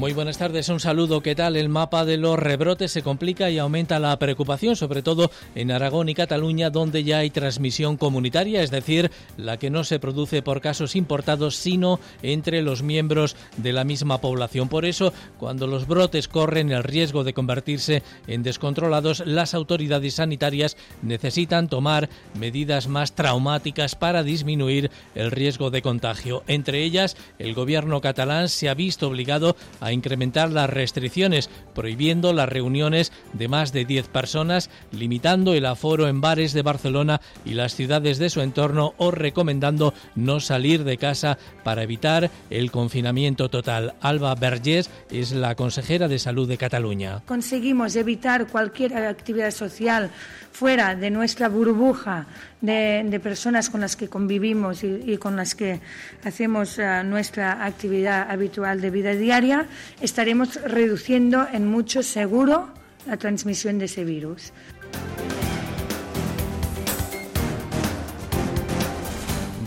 Muy buenas tardes, un saludo. ¿Qué tal? El mapa de los rebrotes se complica y aumenta la preocupación, sobre todo en Aragón y Cataluña, donde ya hay transmisión comunitaria, es decir, la que no se produce por casos importados, sino entre los miembros de la misma población. Por eso, cuando los brotes corren el riesgo de convertirse en descontrolados, las autoridades sanitarias necesitan tomar medidas más traumáticas para disminuir el riesgo de contagio. Entre ellas, el gobierno catalán se ha visto obligado a incrementar las restricciones, prohibiendo las reuniones de más de 10 personas, limitando el aforo en bares de Barcelona y las ciudades de su entorno o recomendando no salir de casa para evitar el confinamiento total. Alba Vergés es la consejera de salud de Cataluña. Conseguimos evitar cualquier actividad social fuera de nuestra burbuja de, personas con las que convivimos y, con las que hacemos eh, nuestra actividad habitual de vida diaria, estaremos reduciendo en mucho seguro la transmisión de ese virus.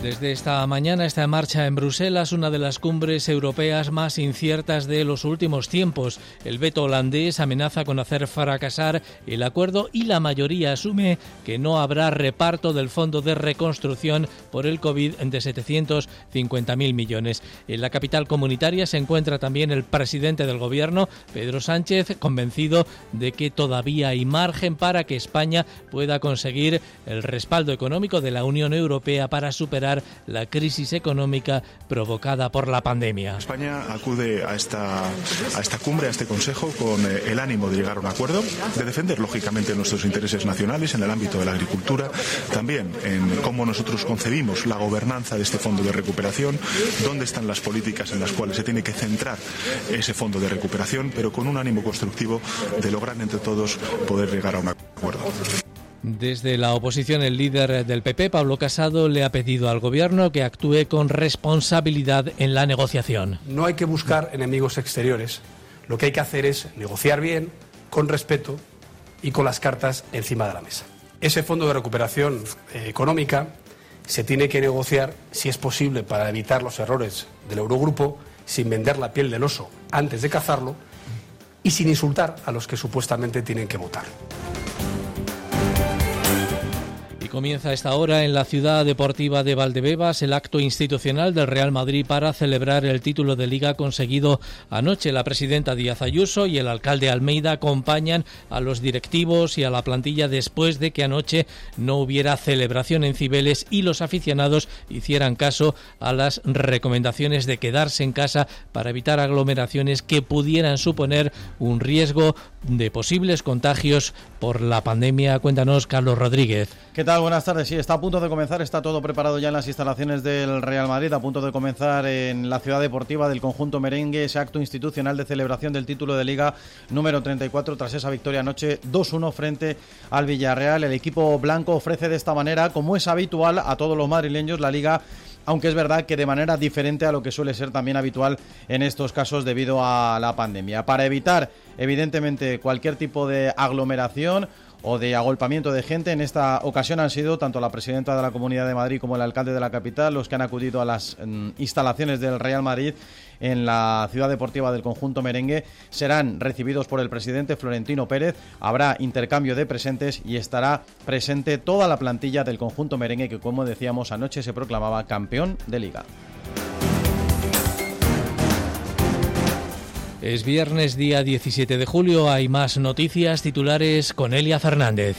Desde esta mañana está en marcha en Bruselas una de las cumbres europeas más inciertas de los últimos tiempos. El veto holandés amenaza con hacer fracasar el acuerdo y la mayoría asume que no habrá reparto del fondo de reconstrucción por el COVID de 750.000 millones. En la capital comunitaria se encuentra también el presidente del gobierno, Pedro Sánchez, convencido de que todavía hay margen para que España pueda conseguir el respaldo económico de la Unión Europea para superar la crisis económica provocada por la pandemia. España acude a esta, a esta cumbre, a este Consejo, con eh, el ánimo de llegar a un acuerdo, de defender lógicamente nuestros intereses nacionales en el ámbito de la agricultura, también en cómo nosotros concebimos la gobernanza de este fondo de recuperación, dónde están las políticas en las cuales se tiene que centrar ese fondo de recuperación, pero con un ánimo constructivo de lograr entre todos poder llegar a un acuerdo. Desde la oposición, el líder del PP, Pablo Casado, le ha pedido al Gobierno que actúe con responsabilidad en la negociación. No hay que buscar enemigos exteriores. Lo que hay que hacer es negociar bien, con respeto y con las cartas encima de la mesa. Ese fondo de recuperación eh, económica se tiene que negociar, si es posible, para evitar los errores del Eurogrupo, sin vender la piel del oso antes de cazarlo y sin insultar a los que supuestamente tienen que votar. Comienza esta hora en la ciudad deportiva de Valdebebas el acto institucional del Real Madrid para celebrar el título de liga conseguido anoche. La presidenta Díaz Ayuso y el alcalde Almeida acompañan a los directivos y a la plantilla después de que anoche no hubiera celebración en Cibeles y los aficionados hicieran caso a las recomendaciones de quedarse en casa para evitar aglomeraciones que pudieran suponer un riesgo de posibles contagios por la pandemia. Cuéntanos, Carlos Rodríguez. ¿Qué tal? Buenas tardes. Sí, está a punto de comenzar, está todo preparado ya en las instalaciones del Real Madrid, a punto de comenzar en la ciudad deportiva del conjunto merengue ese acto institucional de celebración del título de liga número 34 tras esa victoria anoche 2-1 frente al Villarreal. El equipo blanco ofrece de esta manera, como es habitual a todos los madrileños, la liga aunque es verdad que de manera diferente a lo que suele ser también habitual en estos casos debido a la pandemia. Para evitar, evidentemente, cualquier tipo de aglomeración, o de agolpamiento de gente. En esta ocasión han sido tanto la presidenta de la Comunidad de Madrid como el alcalde de la capital los que han acudido a las mm, instalaciones del Real Madrid en la ciudad deportiva del conjunto merengue. Serán recibidos por el presidente Florentino Pérez. Habrá intercambio de presentes y estará presente toda la plantilla del conjunto merengue que, como decíamos, anoche se proclamaba campeón de liga. Es viernes, día 17 de julio. Hay más noticias titulares con Elia Fernández.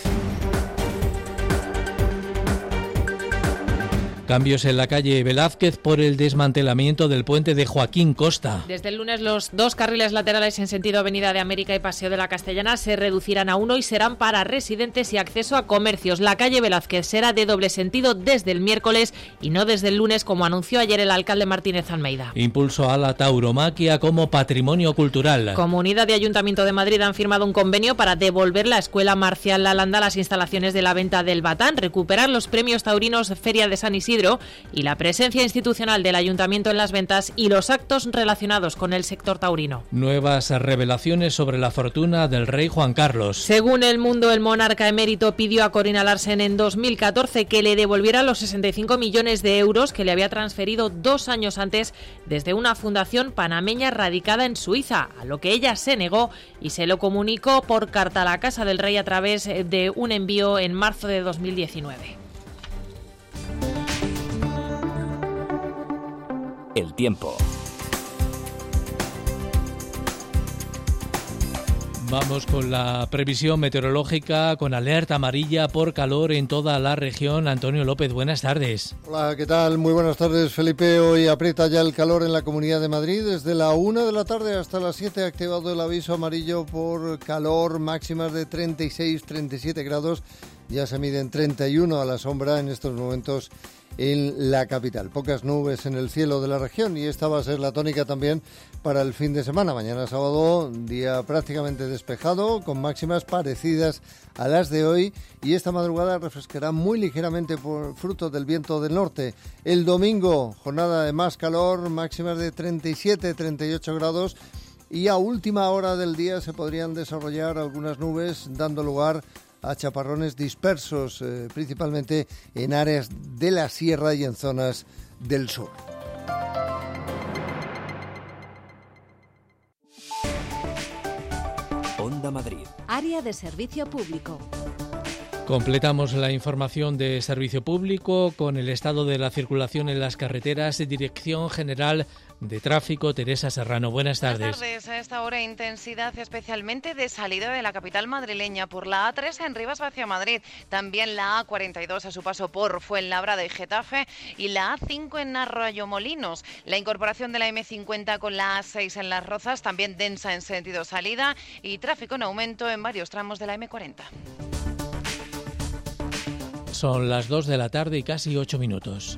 Cambios en la calle Velázquez por el desmantelamiento del puente de Joaquín Costa. Desde el lunes los dos carriles laterales en sentido Avenida de América y Paseo de la Castellana se reducirán a uno y serán para residentes y acceso a comercios. La calle Velázquez será de doble sentido desde el miércoles y no desde el lunes como anunció ayer el alcalde Martínez Almeida. Impulso a la tauromaquia como patrimonio cultural. Comunidad de Ayuntamiento de Madrid han firmado un convenio para devolver la Escuela Marcial Lalanda a las instalaciones de la venta del Batán, recuperar los premios taurinos Feria de San Isidro Isidro y la presencia institucional del ayuntamiento en las ventas y los actos relacionados con el sector taurino. Nuevas revelaciones sobre la fortuna del rey Juan Carlos. Según El Mundo, el monarca emérito pidió a Corina Larsen en 2014 que le devolviera los 65 millones de euros que le había transferido dos años antes desde una fundación panameña radicada en Suiza, a lo que ella se negó y se lo comunicó por carta a la Casa del Rey a través de un envío en marzo de 2019. El tiempo. Vamos con la previsión meteorológica con alerta amarilla por calor en toda la región. Antonio López, buenas tardes. Hola, ¿qué tal? Muy buenas tardes, Felipe. Hoy aprieta ya el calor en la Comunidad de Madrid. Desde la 1 de la tarde hasta las 7 ha activado el aviso amarillo por calor máximas de 36-37 grados. Ya se miden 31 a la sombra en estos momentos en la capital. Pocas nubes en el cielo de la región y esta va a ser la tónica también para el fin de semana. Mañana sábado, día prácticamente despejado, con máximas parecidas a las de hoy y esta madrugada refrescará muy ligeramente por fruto del viento del norte. El domingo, jornada de más calor, máximas de 37-38 grados y a última hora del día se podrían desarrollar algunas nubes dando lugar a chaparrones dispersos, eh, principalmente en áreas de la sierra y en zonas del sur. Onda Madrid. Área de servicio público. Completamos la información de servicio público con el estado de la circulación en las carreteras. Dirección General de Tráfico, Teresa Serrano. Buenas tardes. Buenas tardes. A esta hora intensidad especialmente de salida de la capital madrileña por la A3 en Rivas hacia Madrid. También la A42 a su paso por Fuenlabrada y Getafe y la A5 en Arroyo Molinos. La incorporación de la M50 con la A6 en Las Rozas también densa en sentido salida y tráfico en aumento en varios tramos de la M40. Son las 2 de la tarde y casi 8 minutos.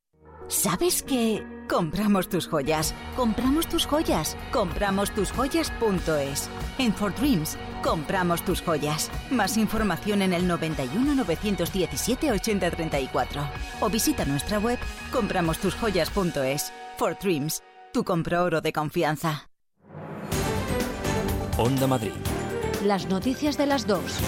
¿Sabes qué? Compramos tus joyas, compramos tus joyas, compramos tus joyas.es. En For Dreams, compramos tus joyas. Más información en el 91 917 8034 o visita nuestra web compramostusjoyas.es. For Dreams, tu compro oro de confianza. Onda Madrid. Las noticias de las dos.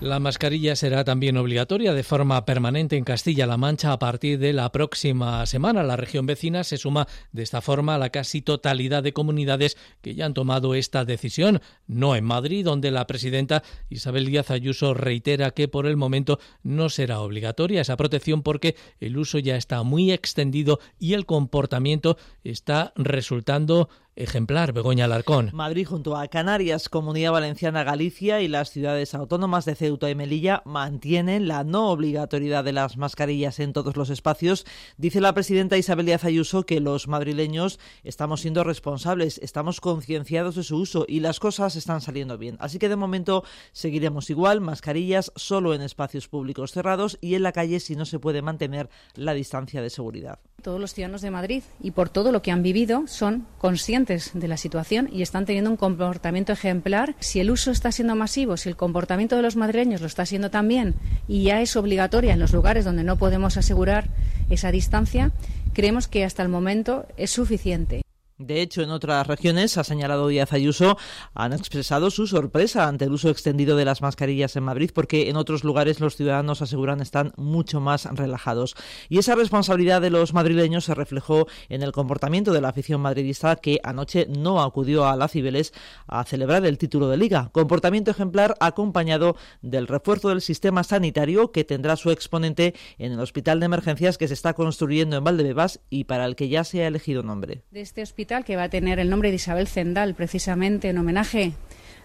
La mascarilla será también obligatoria de forma permanente en Castilla-La Mancha a partir de la próxima semana. La región vecina se suma de esta forma a la casi totalidad de comunidades que ya han tomado esta decisión. No en Madrid, donde la presidenta Isabel Díaz Ayuso reitera que por el momento no será obligatoria esa protección porque el uso ya está muy extendido y el comportamiento está resultando ejemplar, Begoña Alarcón. Madrid junto a Canarias, Comunidad Valenciana, Galicia y las ciudades autónomas de Ceuta y Melilla mantienen la no obligatoriedad de las mascarillas en todos los espacios. Dice la presidenta Isabel Díaz Ayuso que los madrileños estamos siendo responsables, estamos concienciados de su uso y las cosas están saliendo bien. Así que de momento seguiremos igual, mascarillas solo en espacios públicos cerrados y en la calle si no se puede mantener la distancia de seguridad. Todos los ciudadanos de Madrid y por todo lo que han vivido son conscientes conscientes de la situación y están teniendo un comportamiento ejemplar. Si el uso está siendo masivo, si el comportamiento de los madrileños lo está siendo también y ya es obligatoria en los lugares donde no podemos asegurar esa distancia, creemos que hasta el momento es suficiente. De hecho, en otras regiones, ha señalado Díaz Ayuso, han expresado su sorpresa ante el uso extendido de las mascarillas en Madrid, porque en otros lugares los ciudadanos aseguran están mucho más relajados. Y esa responsabilidad de los madrileños se reflejó en el comportamiento de la afición madridista que anoche no acudió a la Cibeles a celebrar el título de liga. Comportamiento ejemplar acompañado del refuerzo del sistema sanitario que tendrá su exponente en el hospital de emergencias que se está construyendo en Valdebebas y para el que ya se ha elegido nombre. Este que va a tener el nombre de Isabel Zendal, precisamente en homenaje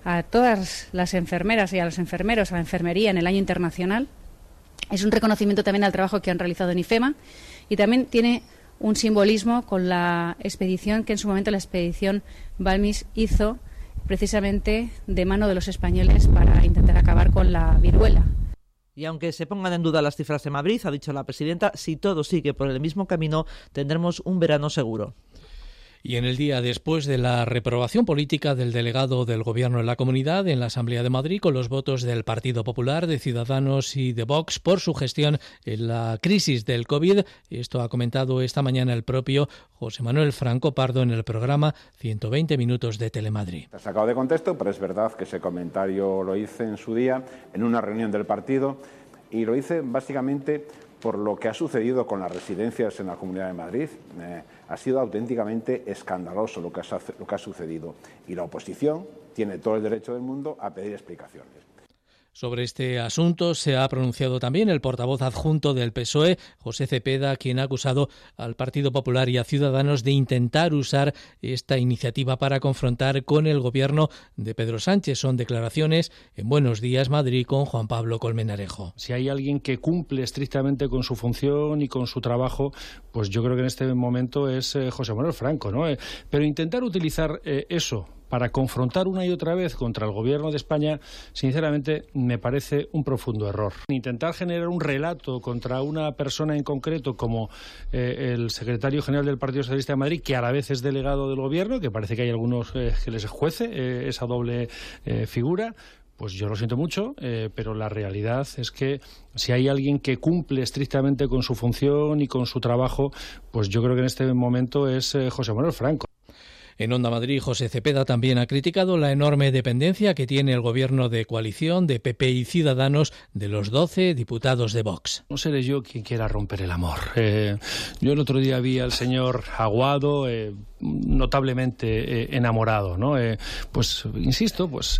a todas las enfermeras y a los enfermeros, a la enfermería en el año internacional. Es un reconocimiento también al trabajo que han realizado en IFEMA y también tiene un simbolismo con la expedición que en su momento la expedición Balmis hizo precisamente de mano de los españoles para intentar acabar con la viruela. Y aunque se pongan en duda las cifras de Madrid, ha dicho la presidenta, si todo sigue por el mismo camino, tendremos un verano seguro. Y en el día después de la reprobación política del delegado del Gobierno en la comunidad en la Asamblea de Madrid con los votos del Partido Popular, de Ciudadanos y de Vox por su gestión en la crisis del COVID, esto ha comentado esta mañana el propio José Manuel Franco Pardo en el programa 120 Minutos de Telemadrid. Está sacado de contexto, pero es verdad que ese comentario lo hice en su día en una reunión del partido y lo hice básicamente por lo que ha sucedido con las residencias en la Comunidad de Madrid. Eh, ha sido auténticamente escandaloso lo que, ha, sucedido y la oposición tiene todo el derecho del mundo a pedir explicaciones. Sobre este asunto se ha pronunciado también el portavoz adjunto del PSOE, José Cepeda, quien ha acusado al Partido Popular y a Ciudadanos de intentar usar esta iniciativa para confrontar con el gobierno de Pedro Sánchez. Son declaraciones en Buenos Días Madrid con Juan Pablo Colmenarejo. Si hay alguien que cumple estrictamente con su función y con su trabajo, pues yo creo que en este momento es eh, José Manuel Franco, ¿no? Eh, pero intentar utilizar eh, eso para confrontar una y otra vez contra el gobierno de España, sinceramente me parece un profundo error. Intentar generar un relato contra una persona en concreto como eh, el secretario general del Partido Socialista de Madrid, que a la vez es delegado del gobierno, que parece que hay algunos eh, que les juece eh, esa doble figura, pues yo lo siento mucho, pero la realidad es que si hay alguien que cumple estrictamente con su función y con su trabajo, pues yo creo que en este momento es José Manuel Franco. En Onda Madrid, José Cepeda también ha criticado la enorme dependencia que tiene el gobierno de coalición de PP y Ciudadanos de los 12 diputados de Vox. No seré yo quien quiera romper el amor. Eh, yo el otro día vi al señor Aguado eh, notablemente eh, enamorado, ¿no? pues insisto, pues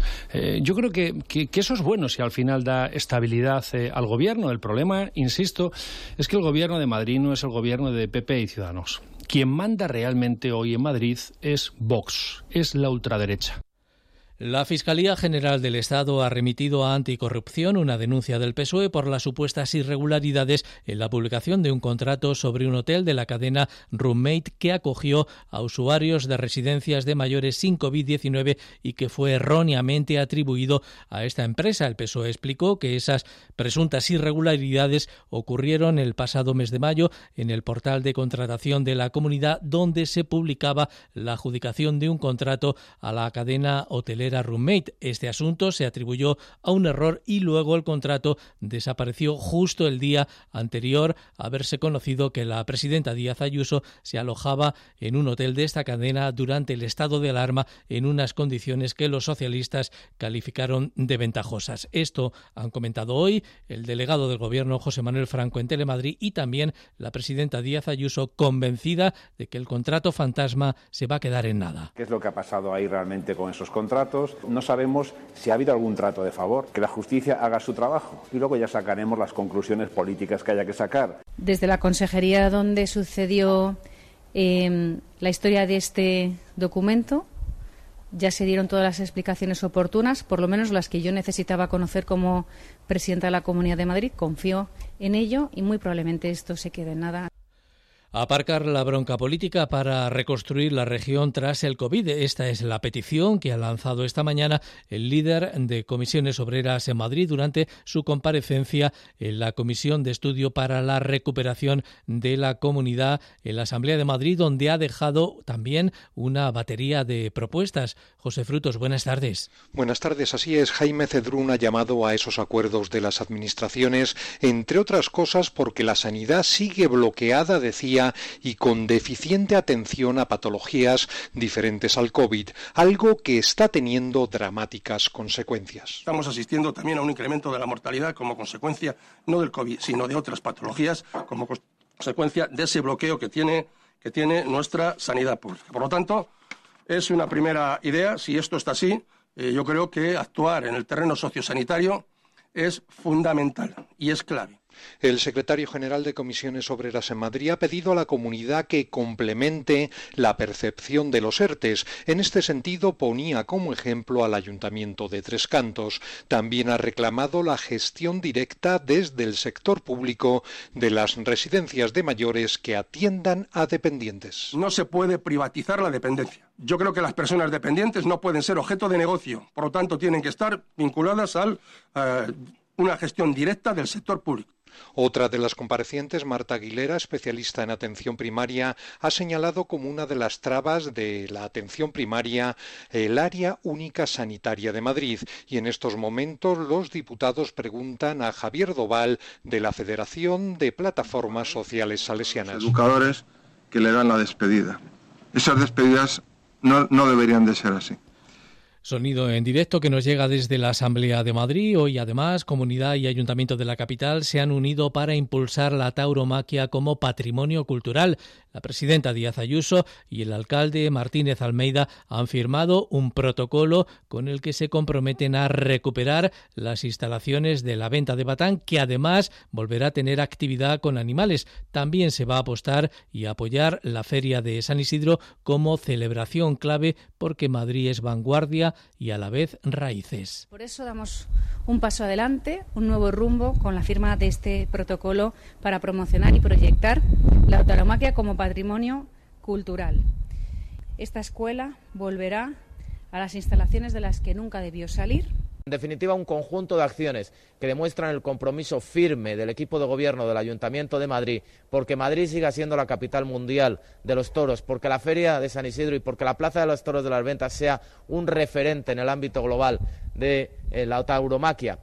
yo creo que, que, eso es bueno si al final da estabilidad al gobierno. El problema, insisto, es que el gobierno de Madrid no es el gobierno de PP y Ciudadanos. Quien manda realmente hoy en Madrid es Vox, es la ultraderecha. La Fiscalía General del Estado ha remitido a Anticorrupción una denuncia del PSOE por las supuestas irregularidades en la publicación de un contrato sobre un hotel de la cadena Roommate que acogió a usuarios de residencias de mayores sin COVID-19 y que fue erróneamente atribuido a esta empresa. El PSOE explicó que esas presuntas irregularidades ocurrieron el pasado mes de mayo en el portal de contratación de la comunidad donde se publicaba la adjudicación de un contrato a la cadena hotelera roommate. Este asunto se atribuyó a un error y luego el contrato desapareció justo el día anterior a haberse conocido que la presidenta Díaz Ayuso se alojaba en un hotel de esta cadena durante el estado de alarma en unas condiciones que los socialistas calificaron de ventajosas. Esto han comentado hoy el delegado del gobierno José Manuel Franco en Telemadrid y también la presidenta Díaz Ayuso convencida de que el contrato fantasma se va a quedar en nada. ¿Qué es lo que ha pasado ahí realmente con esos contratos? No sabemos si ha habido algún trato de favor, que la justicia haga su trabajo y luego ya sacaremos las conclusiones políticas que haya que sacar. Desde la consejería donde sucedió em, la historia de este documento, ya se dieron todas las explicaciones oportunas, por lo menos las que yo necesitaba conocer como presidenta de la Comunidad de Madrid. Confío en ello y muy probablemente esto se quede en nada. Aparcar la bronca política para reconstruir la región tras el COVID. Esta es la petición que ha lanzado esta mañana el líder de comisiones obreras en Madrid durante su comparecencia en la Comisión de Estudio para la Recuperación de la Comunidad en la Asamblea de Madrid, donde ha dejado también una batería de propuestas. José Frutos, buenas tardes. Buenas tardes. Así es, Jaime Cedrún ha llamado a esos acuerdos de las administraciones, entre otras cosas porque la sanidad sigue bloqueada, decía, y con deficiente atención a patologías diferentes al COVID, algo que está teniendo dramáticas consecuencias. Estamos asistiendo también a un incremento de la mortalidad como consecuencia no del COVID, sino de otras patologías como consecuencia de ese bloqueo que tiene, que tiene nuestra sanidad pública. Por lo tanto, es una primera idea. Si esto está así, eh, yo creo que actuar en el terreno sociosanitario es fundamental y es clave. El secretario general de Comisiones Obreras en Madrid ha pedido a la comunidad que complemente la percepción de los ERTES. En este sentido, ponía como ejemplo al Ayuntamiento de Tres Cantos. También ha reclamado la gestión directa desde el sector público de las residencias de mayores que atiendan a dependientes. No se puede privatizar la dependencia. Yo creo que las personas dependientes no pueden ser objeto de negocio, por lo tanto tienen que estar vinculadas a eh, una gestión directa del sector público. Otra de las comparecientes, Marta Aguilera, especialista en atención primaria, ha señalado como una de las trabas de la atención primaria el área única sanitaria de Madrid. Y en estos momentos los diputados preguntan a Javier Doval de la Federación de Plataformas Sociales Salesianas. educadores que le dan la despedida. Esas despedidas no, deberían de ser así. Sonido en directo que nos llega desde la Asamblea de Madrid. Hoy, además, Comunidad y Ayuntamiento de la capital se han unido para impulsar la tauromaquia como patrimonio cultural. La presidenta Díaz Ayuso y el alcalde Martínez Almeida han firmado un protocolo con el que se comprometen a recuperar las instalaciones de la venta de Batán, que además volverá a tener actividad con animales. También se va a apostar y apoyar la Feria de San Isidro como celebración clave porque Madrid es vanguardia y a la vez raíces. Por eso damos un paso adelante, un nuevo rumbo con la firma de este protocolo para promocionar y proyectar la tauromaquia como patrimonio cultural. Esta escuela volverá a las instalaciones de las que nunca debió salir. En definitiva, un conjunto de acciones que demuestran el compromiso firme del equipo de gobierno del Ayuntamiento de Madrid porque Madrid siga siendo la capital mundial de los toros, porque la Feria de San Isidro y porque la Plaza de los Toros de las Ventas sea un referente en el ámbito global de eh, la tauromaquia.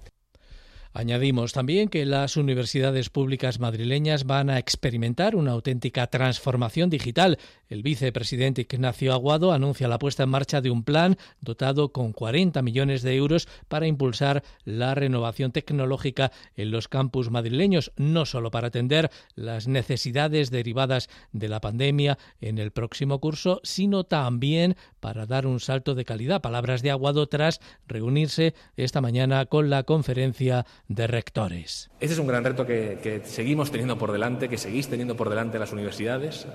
Añadimos también que las universidades públicas madrileñas van a experimentar una auténtica transformación digital. El vicepresidente Ignacio Aguado anuncia la puesta en marcha de un plan dotado con 40 millones de euros para impulsar la renovación tecnológica en los campus madrileños, no solo para atender las necesidades derivadas de la pandemia en el próximo curso, sino también para dar un salto de calidad. Palabras de Aguado tras reunirse esta mañana con la conferencia de rectores. Este es un gran reto que, seguimos teniendo por delante, que seguís teniendo por delante las universidades,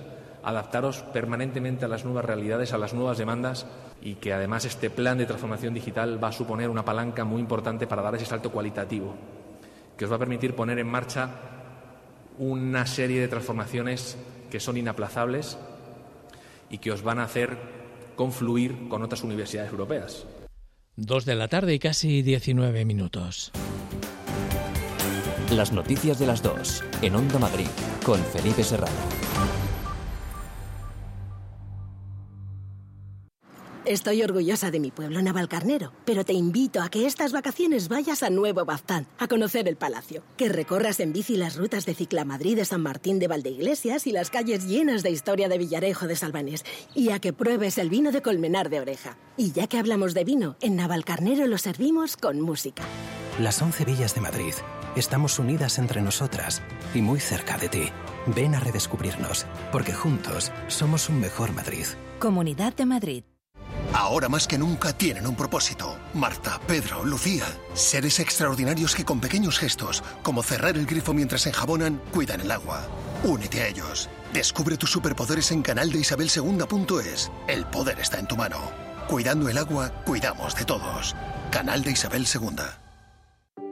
adaptaros permanentemente a las nuevas realidades, a las nuevas demandas y que además este plan de transformación digital va a suponer una palanca muy importante para dar ese salto cualitativo, que os va a permitir poner en marcha una serie de transformaciones que son inaplazables y que os van a hacer confluir con otras universidades europeas. Dos de la tarde y casi 19 minutos. Las noticias de las dos en Onda Madrid con Felipe Serrano. Estoy orgullosa de mi pueblo Navalcarnero, pero te invito a que estas vacaciones vayas a Nuevo Baztán, a conocer el palacio, que recorras en bici las rutas de Ciclamadrid de San Martín de Valdeiglesias y las calles llenas de historia de Villarejo de Salvanés, y a que pruebes el vino de Colmenar de Oreja. Y ya que hablamos de vino, en Navalcarnero lo servimos con música. Las once villas de Madrid Estamos unidas entre nosotras y muy cerca de ti. Ven a redescubrirnos, porque juntos somos un mejor Madrid. Comunidad de Madrid. Ahora más que nunca tienen un propósito. Marta, Pedro, Lucía. Seres extraordinarios que con pequeños gestos, como cerrar el grifo mientras enjabonan, cuidan el agua. Únete a ellos. Descubre tus superpoderes en canal de Isabel es. El poder está en tu mano. Cuidando el agua, cuidamos de todos. Canal de Isabel II.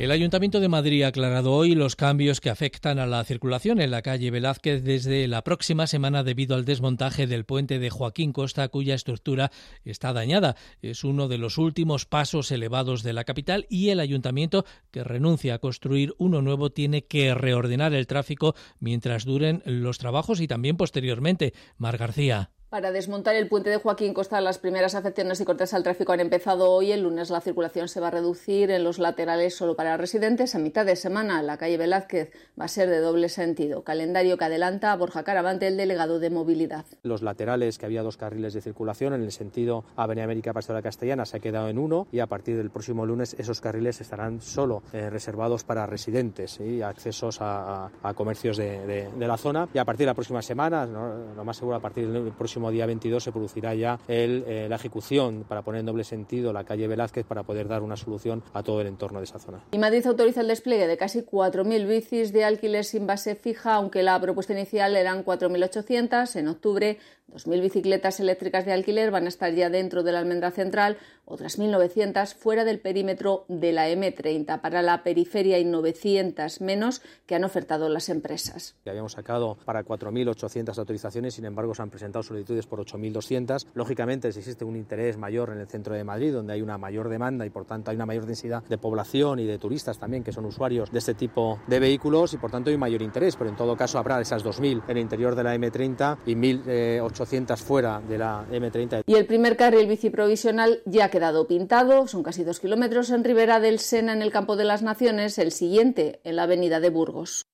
El Ayuntamiento de Madrid ha aclarado hoy los cambios que afectan a la circulación en la calle Velázquez desde la próxima semana debido al desmontaje del puente de Joaquín Costa, cuya estructura está dañada. Es uno de los últimos pasos elevados de la capital y el Ayuntamiento, que renuncia a construir uno nuevo, tiene que reordenar el tráfico mientras duren los trabajos y también posteriormente. Mar García. Para desmontar el puente de Joaquín Costa, las primeras afecciones y cortes al tráfico han empezado hoy. El lunes la circulación se va a reducir en los laterales solo para residentes. A mitad de semana, la calle Velázquez va a ser de doble sentido. Calendario que adelanta a Borja Caravante, el delegado de movilidad. Los laterales, que había dos carriles de circulación en el sentido Avenida América Pastora Castellana, se ha quedado en uno y a partir del próximo lunes esos carriles estarán solo eh, reservados para residentes y accesos a, comercios de, la zona. Y a partir de la próxima semana, lo más seguro a partir del próximo día 22 se producirá ya eh, la ejecución para poner en doble sentido la calle Velázquez para poder dar una solución a todo el entorno de esa zona. Y Madrid autoriza el despliegue de casi 4.000 bicis de alquiler sin base fija, aunque la propuesta inicial eran 4.800. En octubre 2.000 bicicletas eléctricas de alquiler van a estar ya dentro de la almendra central, otras 1.900 fuera del perímetro de la M30. Para la periferia hay 900 menos que han ofertado las empresas. Habíamos sacado para 4.800 autorizaciones, sin embargo se han presentado solicitudes por 8.200. Lógicamente, si existe un interés mayor en el centro de Madrid, donde hay una mayor demanda y por tanto hay una mayor densidad de población y de turistas también que son usuarios de este tipo de vehículos y por tanto hay mayor interés, pero en todo caso habrá esas 2.000 en el interior de la M30 y 1.800 800 fuera de la M30. Y el primer carril bici provisional ya ha quedado pintado, son casi dos kilómetros en Ribera del Sena, en el Campo de las Naciones, el siguiente en la avenida de Burgos.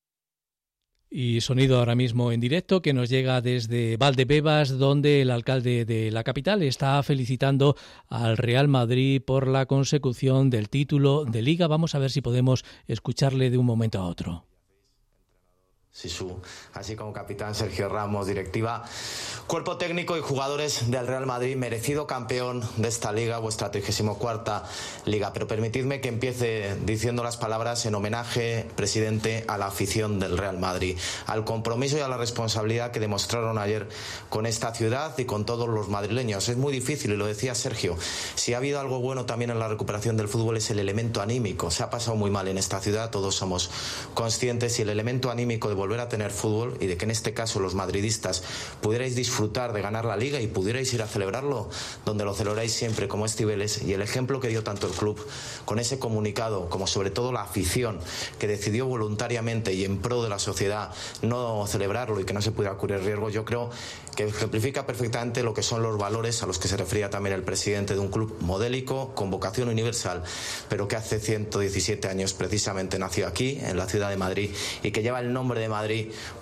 Y sonido ahora mismo en directo que nos llega desde Valdebebas, donde el alcalde de la capital está felicitando al Real Madrid por la consecución del título de liga. Vamos a ver si podemos escucharle de un momento a otro. Sisu, así como capitán Sergio Ramos, directiva, cuerpo técnico y jugadores del Real Madrid, merecido campeón de esta liga, vuestra 34 liga. Pero permitidme que empiece diciendo las palabras en homenaje, presidente, a la afición del Real Madrid, al compromiso y a la responsabilidad que demostraron ayer con esta ciudad y con todos los madrileños. Es muy difícil, y lo decía Sergio, si ha habido algo bueno también en la recuperación del fútbol es el elemento anímico. Se ha pasado muy mal en esta ciudad, todos somos conscientes, y el elemento anímico de volver a tener fútbol y de que en este caso los madridistas pudierais disfrutar de ganar la liga y pudierais ir a celebrarlo donde lo celebráis siempre como es Cibeles y el ejemplo que dio tanto el club con ese comunicado como sobre todo la afición que decidió voluntariamente y en pro de la sociedad no celebrarlo y que no se pudiera ocurrir riesgo, yo creo que ejemplifica perfectamente lo que son los valores a los que se refería también el presidente de un club modélico, con vocación universal, pero que hace 117 años precisamente nació aquí, en la ciudad de Madrid, y que lleva el nombre de Madrid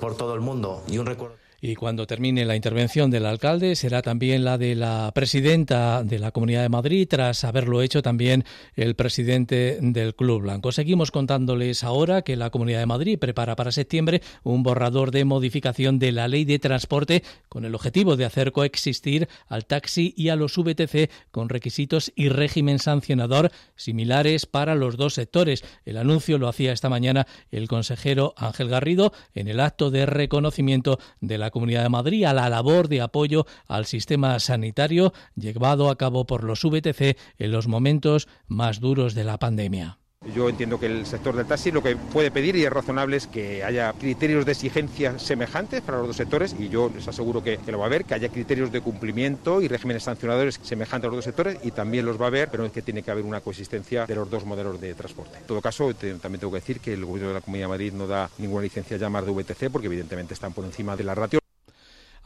por todo el mundo. Y un recuerdo. Y cuando termine la intervención del alcalde será también la de la presidenta de la Comunidad de Madrid, tras haberlo hecho también el presidente del Club Blanco. Seguimos contándoles ahora que la Comunidad de Madrid prepara para septiembre un borrador de modificación de la ley de transporte con el objetivo de hacer coexistir al taxi y a los VTC con requisitos y régimen sancionador similares para los dos sectores. El anuncio lo hacía esta mañana el consejero Ángel Garrido en el acto de reconocimiento de la Comunidad de Madrid a la labor de apoyo al sistema sanitario llevado a cabo por los VTC en los momentos más duros de la pandemia. Yo entiendo que el sector del taxi lo que puede pedir y es razonable es que haya criterios de exigencia semejantes para los dos sectores y yo les aseguro que, lo va a haber, que haya criterios de cumplimiento y regímenes sancionadores semejantes a los dos sectores y también los va a haber, pero es que tiene que haber una coexistencia de los dos modelos de transporte. En todo caso, también tengo que decir que el Gobierno de la Comunidad de Madrid no da ninguna licencia ya más de VTC porque evidentemente están por encima de la ratio.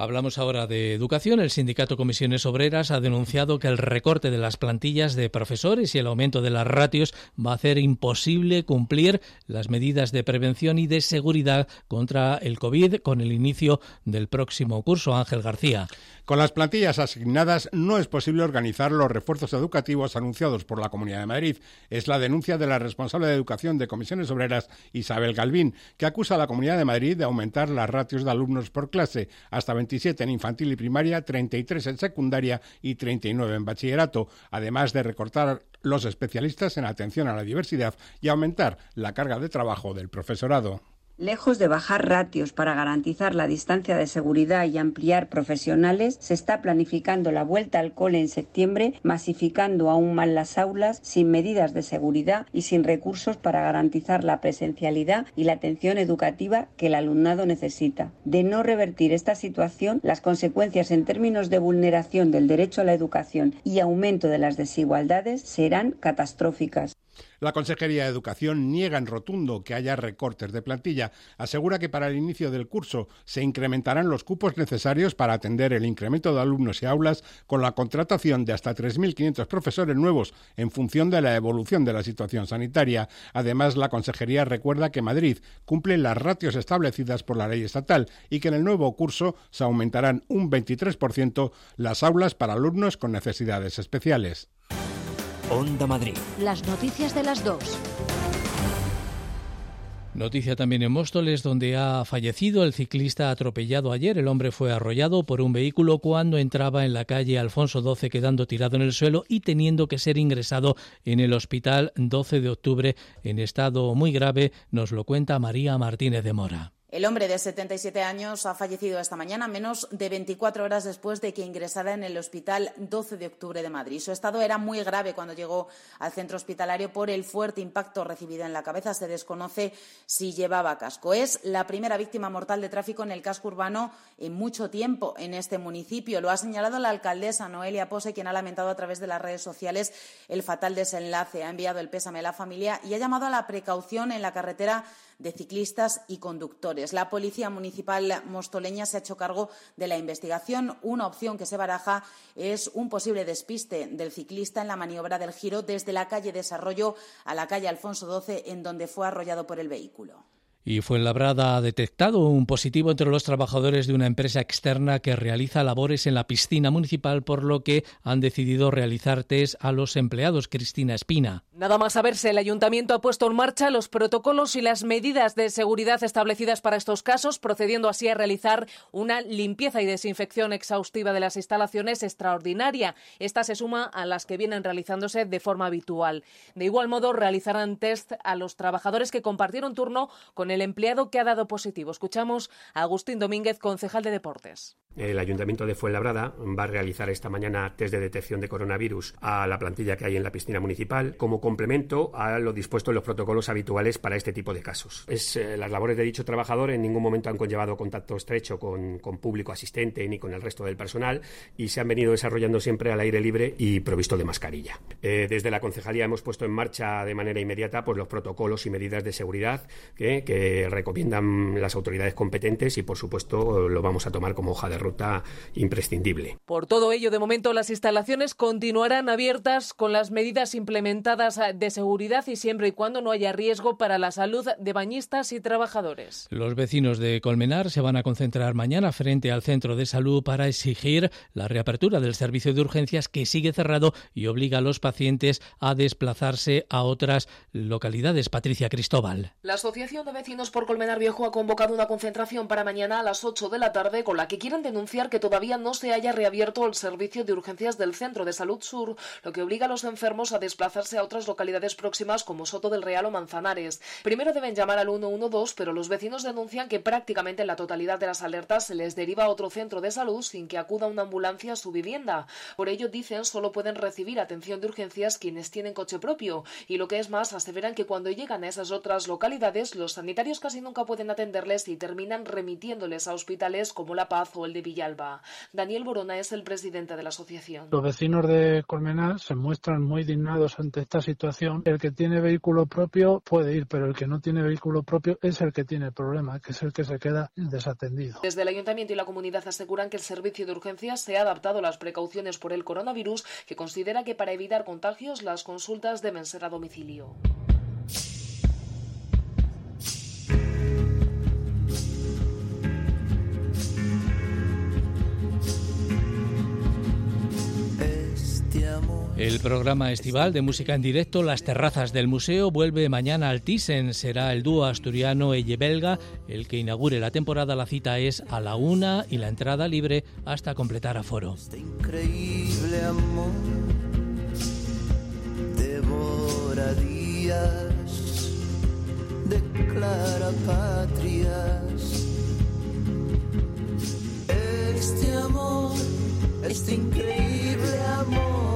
Hablamos ahora de educación. El sindicato Comisiones Obreras ha denunciado que el recorte de las plantillas de profesores y el aumento de las ratios va a hacer imposible cumplir las medidas de prevención y de seguridad contra el COVID con el inicio del próximo curso. Ángel García. Con las plantillas asignadas no es posible organizar los refuerzos educativos anunciados por la Comunidad de Madrid. Es la denuncia de la responsable de educación de Comisiones Obreras, Isabel Galvín, que acusa a la Comunidad de Madrid de aumentar las ratios de alumnos por clase hasta 27 en infantil y primaria, 33 en secundaria y 39 en bachillerato, además de recortar los especialistas en atención a la diversidad y aumentar la carga de trabajo del profesorado. Lejos de bajar ratios para garantizar la distancia de seguridad y ampliar profesionales, se está planificando la vuelta al cole en septiembre, masificando aún más las aulas, sin medidas de seguridad y sin recursos para garantizar la presencialidad y la atención educativa que el alumnado necesita. De no revertir esta situación, las consecuencias en términos de vulneración del derecho a la educación y aumento de las desigualdades serán catastróficas. La Consejería de Educación niega en rotundo que haya recortes de plantilla. Asegura que para el inicio del curso se incrementarán los cupos necesarios para atender el incremento de alumnos y aulas con la contratación de hasta 3.500 profesores nuevos en función de la evolución de la situación sanitaria. Además, la Consejería recuerda que Madrid cumple las ratios establecidas por la ley estatal y que en el nuevo curso se aumentarán un 23% las aulas para alumnos con necesidades especiales. Onda Madrid. Las noticias de las dos. Noticia también en Móstoles, donde ha fallecido el ciclista atropellado ayer. El hombre fue arrollado por un vehículo cuando entraba en la calle Alfonso XII, quedando tirado en el suelo y teniendo que ser ingresado en el hospital 12 de octubre en estado muy grave. Nos lo cuenta María Martínez de Mora. El hombre de 77 años ha fallecido esta mañana, menos de 24 horas después de que ingresara en el Hospital 12 de Octubre de Madrid. Su estado era muy grave cuando llegó al centro hospitalario por el fuerte impacto recibido en la cabeza. Se desconoce si llevaba casco. Es la primera víctima mortal de tráfico en el casco urbano en mucho tiempo en este municipio. Lo ha señalado la alcaldesa Noelia Pose, quien ha lamentado a través de las redes sociales el fatal desenlace. Ha enviado el pésame a la familia y ha llamado a la precaución en la carretera de ciclistas y conductores. La Policía Municipal mostoleña se ha hecho cargo de la investigación. Una opción que se baraja es un posible despiste del ciclista en la maniobra del giro desde la calle Desarrollo a la calle Alfonso XII, en donde fue arrollado por el vehículo. Y Fuenlabrada ha detectado un positivo entre los trabajadores de una empresa externa que realiza labores en la piscina municipal, por lo que han decidido realizar test a los empleados. Cristina Espina. Nada más saberse, el ayuntamiento ha puesto en marcha los protocolos y las medidas de seguridad establecidas para estos casos, procediendo así a realizar una limpieza y desinfección exhaustiva de las instalaciones extraordinaria. Esta se suma a las que vienen realizándose de forma habitual. De igual modo, realizarán test a los trabajadores que compartieron turno con el el empleado que ha dado positivo. Escuchamos a Agustín Domínguez, concejal de Deportes. El Ayuntamiento de Fuenlabrada va a realizar esta mañana test de detección de coronavirus a la plantilla que hay en la piscina municipal como complemento a lo dispuesto en los protocolos habituales para este tipo de casos. Es, eh, las labores de dicho trabajador en ningún momento han conllevado contacto estrecho con, público asistente ni con el resto del personal y se han venido desarrollando siempre al aire libre y provisto de mascarilla. Eh, desde la concejalía hemos puesto en marcha de manera inmediata pues, los protocolos y medidas de seguridad que, que recomiendan las autoridades competentes y, por supuesto, lo vamos a tomar como hoja de ruta imprescindible. Por todo ello, de momento las instalaciones continuarán abiertas con las medidas implementadas de seguridad y siempre y cuando no haya riesgo para la salud de bañistas y trabajadores. Los vecinos de Colmenar se van a concentrar mañana frente al centro de salud para exigir la reapertura del servicio de urgencias que sigue cerrado y obliga a los pacientes a desplazarse a otras localidades. Patricia Cristóbal. La Asociación de Vecinos por Colmenar Viejo ha convocado una concentración para mañana a las 8 de la tarde con la que quieren denunciar que todavía no se haya reabierto el servicio de urgencias del Centro de Salud Sur, lo que obliga a los enfermos a desplazarse a otras localidades próximas como Soto del Real o Manzanares. Primero deben llamar al 112, pero los vecinos denuncian que prácticamente en la totalidad de las alertas se les deriva a otro centro de salud sin que acuda una ambulancia a su vivienda. Por ello, dicen, solo pueden recibir atención de urgencias quienes tienen coche propio. Y lo que es más, aseveran que cuando llegan a esas otras localidades, los sanitarios casi nunca pueden atenderles y terminan remitiéndoles a hospitales como La Paz o el de Villalba. Daniel Borona es el presidente de la asociación. Los vecinos de Colmenar se muestran muy dignados ante esta situación. El que tiene vehículo propio puede ir, pero el que no tiene vehículo propio es el que tiene el problema, que es el que se queda desatendido. Desde el ayuntamiento y la comunidad aseguran que el servicio de urgencias se ha adaptado a las precauciones por el coronavirus, que considera que para evitar contagios las consultas deben ser a domicilio. El programa estival de música en directo Las Terrazas del Museo vuelve mañana al Thyssen. Será el dúo asturiano Elle Belga el que inaugure la temporada. La cita es a la una y la entrada libre hasta completar aforo. Este increíble amor devora días, declara patrias. Este amor, este increíble amor,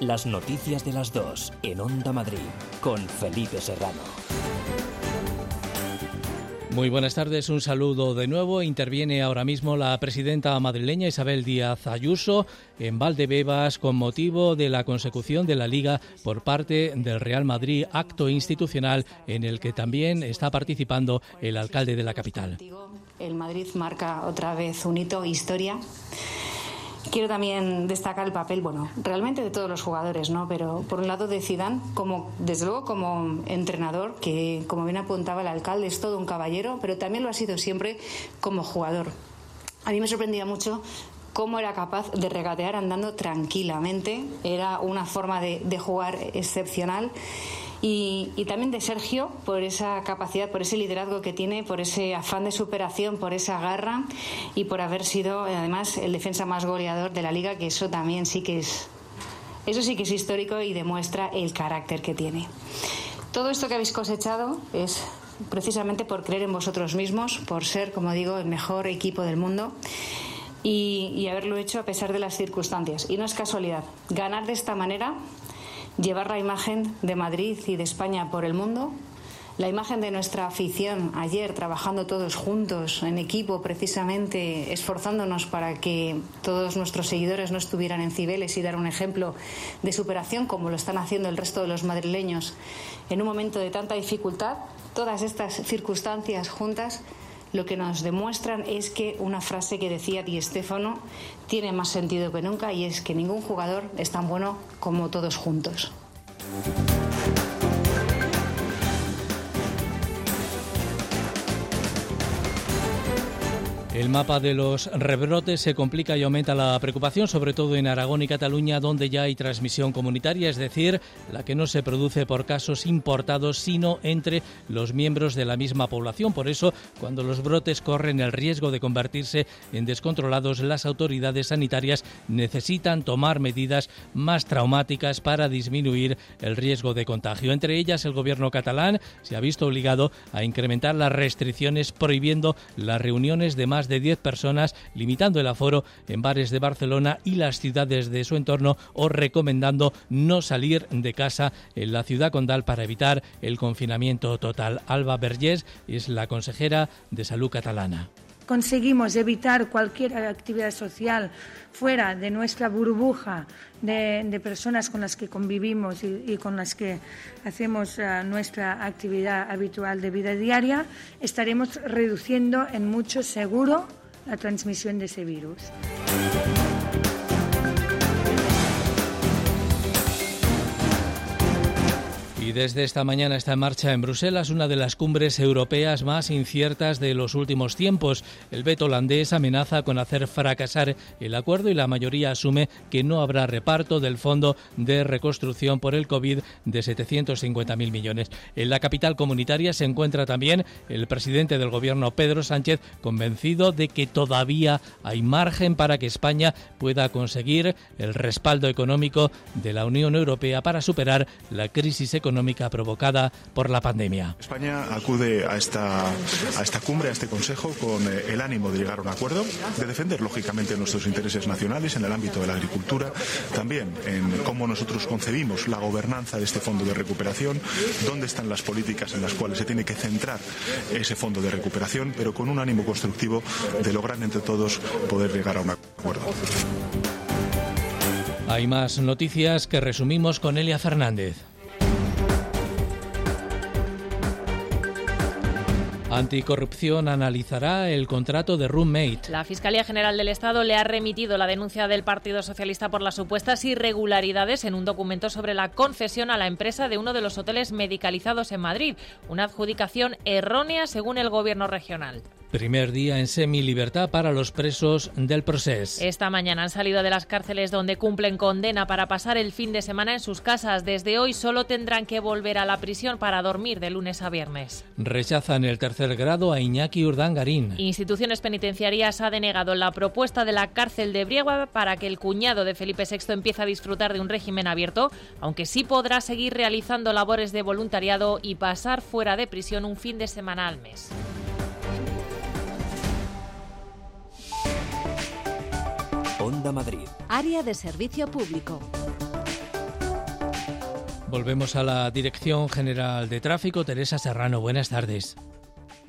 Las noticias de las dos en Onda Madrid con Felipe Serrano. Muy buenas tardes, un saludo de nuevo. Interviene ahora mismo la presidenta madrileña Isabel Díaz Ayuso en Valdebebas con motivo de la consecución de la Liga por parte del Real Madrid, acto institucional en el que también está participando el alcalde de la capital. El Madrid marca otra vez un hito, historia. Quiero también destacar el papel, bueno, realmente de todos los jugadores, ¿no? Pero por un lado de Zidane, como desde luego como entrenador, que como bien apuntaba el alcalde es todo un caballero, pero también lo ha sido siempre como jugador. A mí me sorprendía mucho cómo era capaz de regatear andando tranquilamente. Era una forma de, de jugar excepcional. Y, también de Sergio por esa capacidad, por ese liderazgo que tiene, por ese afán de superación, por esa garra y por haber sido además el defensa más goleador de la liga, que eso también sí que es, eso sí que es histórico y demuestra el carácter que tiene. Todo esto que habéis cosechado es precisamente por creer en vosotros mismos, por ser, como digo, el mejor equipo del mundo. Y haberlo hecho a pesar de las circunstancias. Y no es casualidad. Ganar de esta manera llevar la imagen de Madrid y de España por el mundo, la imagen de nuestra afición ayer trabajando todos juntos en equipo precisamente esforzándonos para que todos nuestros seguidores no estuvieran en Cibeles y dar un ejemplo de superación como lo están haciendo el resto de los madrileños en un momento de tanta dificultad, todas estas circunstancias juntas lo que nos demuestran es que una frase que decía Di Stéfano tiene más sentido que nunca y es que ningún jugador es tan bueno como todos juntos. El mapa de los rebrotes se complica y aumenta la preocupación, sobre todo en Aragón y Cataluña, donde ya hay transmisión comunitaria, es decir, la que no se produce por casos importados, sino entre los miembros de la misma población. Por eso, cuando los brotes corren el riesgo de convertirse en descontrolados, las autoridades sanitarias necesitan tomar medidas más traumáticas para disminuir el riesgo de contagio. Entre ellas, el gobierno catalán se ha visto obligado a incrementar las restricciones prohibiendo las reuniones de más de 10 personas, limitando el aforo en bares de Barcelona y las ciudades de su entorno o recomendando no salir de casa en la ciudad condal para evitar el confinamiento total. Alba Vergés es la consejera de Salud catalana conseguimos evitar cualquier actividad social fuera de nuestra burbuja de, personas con las que convivimos y, con las que hacemos uh, nuestra actividad habitual de vida diaria, estaremos reduciendo en mucho seguro la transmisión de ese virus. Desde esta mañana está en marcha en Bruselas una de las cumbres europeas más inciertas de los últimos tiempos. El veto holandés amenaza con hacer fracasar el acuerdo y la mayoría asume que no habrá reparto del fondo de reconstrucción por el COVID de 750.000 millones. En la capital comunitaria se encuentra también el presidente del gobierno Pedro Sánchez convencido de que todavía hay margen para que España pueda conseguir el respaldo económico de la Unión Europea para superar la crisis económica económica provocada por la pandemia. España acude a esta, a esta cumbre, a este Consejo, con eh, el ánimo de llegar a un acuerdo, de defender lógicamente nuestros intereses nacionales en el ámbito de la agricultura, también en cómo nosotros concebimos la gobernanza de este fondo de recuperación, dónde están las políticas en las cuales se tiene que centrar ese fondo de recuperación, pero con un ánimo constructivo de lograr entre todos poder llegar a un acuerdo. Hay más noticias que resumimos con Elia Fernández. Anticorrupción analizará el contrato de Roommate. La Fiscalía General del Estado le ha remitido la denuncia del Partido Socialista por las supuestas irregularidades en un documento sobre la concesión a la empresa de uno de los hoteles medicalizados en Madrid, una adjudicación errónea según el Gobierno regional. Primer día en semi-libertad para los presos del proceso. Esta mañana han salido de las cárceles donde cumplen condena para pasar el fin de semana en sus casas. Desde hoy solo tendrán que volver a la prisión para dormir de lunes a viernes. Rechazan el tercer grado a Iñaki Urdangarín. Instituciones penitenciarias ha denegado la propuesta de la cárcel de Briegua para que el cuñado de Felipe VI empiece a disfrutar de un régimen abierto, aunque sí podrá seguir realizando labores de voluntariado y pasar fuera de prisión un fin de semana al mes. Onda Madrid. Área de servicio público. Volvemos a la Dirección General de Tráfico. Teresa Serrano, buenas tardes.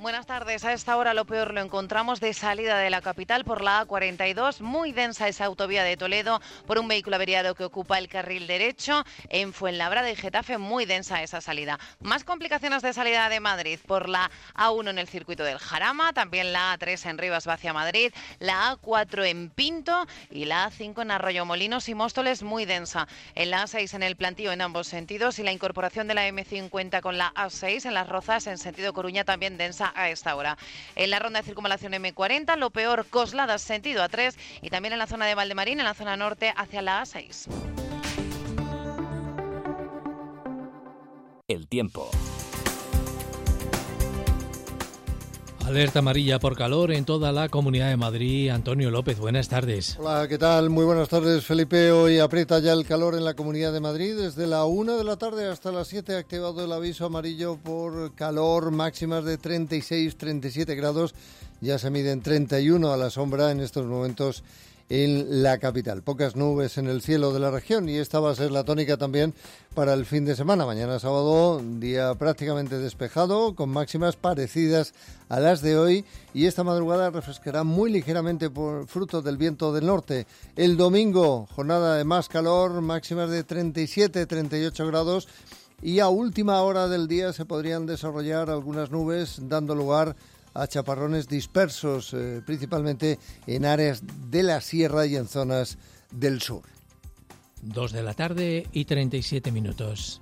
Buenas tardes. A esta hora lo peor lo encontramos de salida de la capital por la A42. Muy densa esa autovía de Toledo por un vehículo averiado que ocupa el carril derecho. En Fuenlabrada y Getafe muy densa esa salida. Más complicaciones de salida de Madrid por la A1 en el circuito del Jarama, también la A3 en Rivas hacia Madrid, la A4 en Pinto y la A5 en Arroyo Molinos y Móstoles muy densa. En la A6 en el plantío en ambos sentidos y la incorporación de la M50 con la A6 en las Rozas en sentido Coruña también densa a esta hora. En la ronda de circunvalación M40, lo peor, Cosladas sentido A3 y también en la zona de Valdemarín, en la zona norte, hacia la A6. El tiempo. Alerta amarilla por calor en toda la Comunidad de Madrid. Antonio López, buenas tardes. Hola, ¿qué tal? Muy buenas tardes, Felipe. Hoy aprieta ya el calor en la Comunidad de Madrid. Desde la 1 de la tarde hasta las 7 ha activado el aviso amarillo por calor, máximas de 36, 37 grados. Ya se miden 31 a la sombra en estos momentos en la capital. Pocas nubes en el cielo de la región y esta va a ser la tónica también para el fin de semana. Mañana sábado, día prácticamente despejado, con máximas parecidas a las de hoy y esta madrugada refrescará muy ligeramente por fruto del viento del norte. El domingo, jornada de más calor, máximas de 37-38 grados y a última hora del día se podrían desarrollar algunas nubes dando lugar a chaparrones dispersos, eh, principalmente en áreas de la sierra y en zonas del sur. Dos de la tarde y 37 minutos.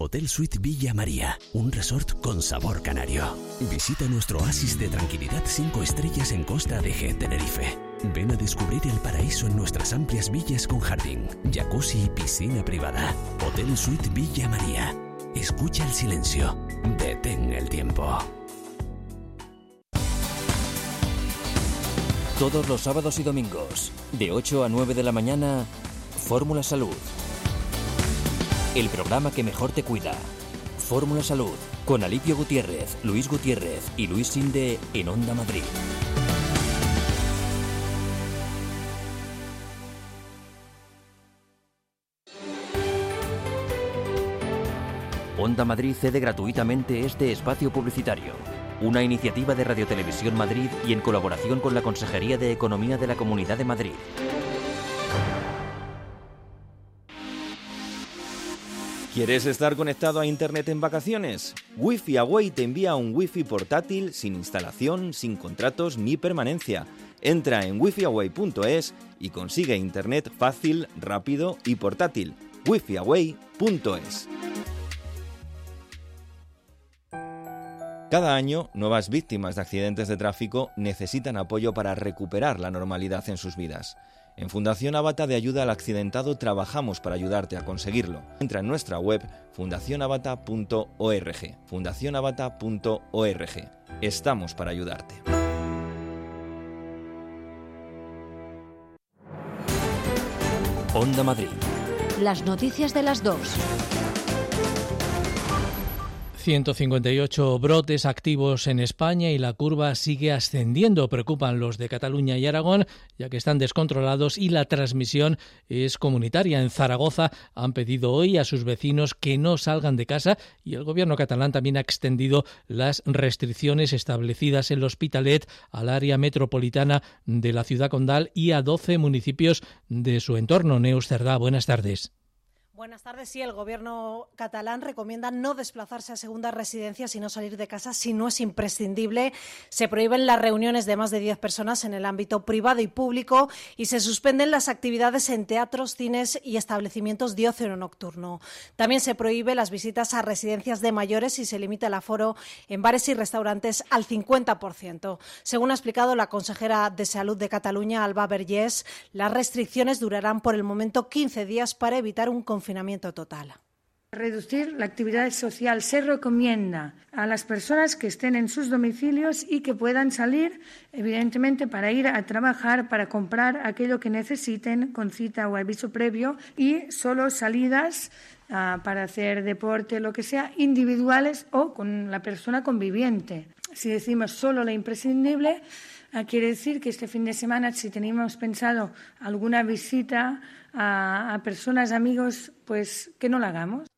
Hotel Suite Villa María, un resort con sabor canario. Visita nuestro oasis de tranquilidad 5 estrellas en Costa de G, Tenerife. Ven a descubrir el paraíso en nuestras amplias villas con jardín, jacuzzi y piscina privada. Hotel Suite Villa María. Escucha el silencio. Detén el tiempo. Todos los sábados y domingos, de 8 a 9 de la mañana, Fórmula Salud. El programa que mejor te cuida. Fórmula Salud, con Alipio Gutiérrez, Luis Gutiérrez y Luis Sinde en Onda Madrid. Onda Madrid cede gratuitamente este espacio publicitario. Una iniciativa de Radiotelevisión Madrid y en colaboración con la Consejería de Economía de la Comunidad de Madrid. ¿Quieres estar conectado a Internet en vacaciones? Wi-Fi Away te envía un Wi-Fi portátil sin instalación, sin contratos ni permanencia. Entra en wifiaway.es y consigue Internet fácil, rápido y portátil. wifiaway.es Cada año, nuevas víctimas de accidentes de tráfico necesitan apoyo para recuperar la normalidad en sus vidas. En Fundación Avata de Ayuda al Accidentado trabajamos para ayudarte a conseguirlo. Entra en nuestra web fundacionavata.org. fundacionavata.org. Estamos para ayudarte. Onda Madrid. Las noticias de las dos. 158 brotes activos en España y la curva sigue ascendiendo. Preocupan los de Cataluña y Aragón, ya que están descontrolados y la transmisión es comunitaria. En Zaragoza han pedido hoy a sus vecinos que no salgan de casa y el gobierno catalán también ha extendido las restricciones establecidas en el Hospitalet al área metropolitana de la ciudad condal y a 12 municipios de su entorno. Neus Cerdá, buenas tardes. Buenas tardes. Sí, el gobierno catalán recomienda no desplazarse a segundas residencias y no salir de casa si no es imprescindible. Se prohíben las reuniones de más de 10 personas en el ámbito privado y público y se suspenden las actividades en teatros, cines y establecimientos de ocio nocturno. También se prohíbe las visitas a residencias de mayores y se limita el aforo en bares y restaurantes al 50%. Según ha explicado la consejera de Salud de Cataluña, Alba Vergés, las restricciones durarán por el momento 15 días para evitar un confinamiento confinamiento total. Reducir la actividad social se recomienda a las personas que estén en sus domicilios y que puedan salir, evidentemente, para ir a trabajar, para comprar aquello que necesiten con cita o aviso previo y solo salidas uh, para hacer deporte, lo que sea, individuales o con la persona conviviente. Si decimos solo la imprescindible, uh, quiere decir que este fin de semana, si teníamos pensado alguna visita a, a personas, amigos, pues que no la hagamos.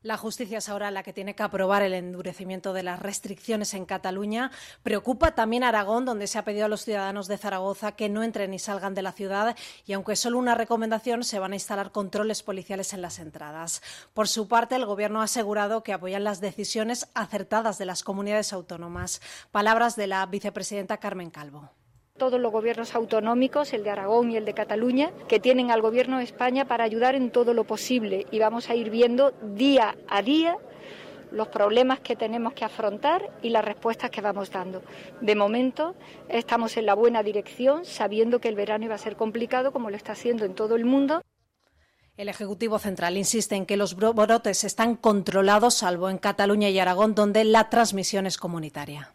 La justicia es ahora la que tiene que aprobar el endurecimiento de las restricciones en Cataluña. Preocupa también Aragón, donde se ha pedido a los ciudadanos de Zaragoza que no entren ni salgan de la ciudad y, aunque es solo una recomendación, se van a instalar controles policiales en las entradas. Por su parte, el Gobierno ha asegurado que apoyan las decisiones acertadas de las comunidades autónomas. Palabras de la vicepresidenta Carmen Calvo todos los gobiernos autonómicos, el de Aragón y el de Cataluña, que tienen al Gobierno de España para ayudar en todo lo posible. Y vamos a ir viendo día a día los problemas que tenemos que afrontar y las respuestas que vamos dando. De momento estamos en la buena dirección, sabiendo que el verano iba a ser complicado, como lo está haciendo en todo el mundo. El Ejecutivo Central insiste en que los brotes están controlados, salvo en Cataluña y Aragón, donde la transmisión es comunitaria.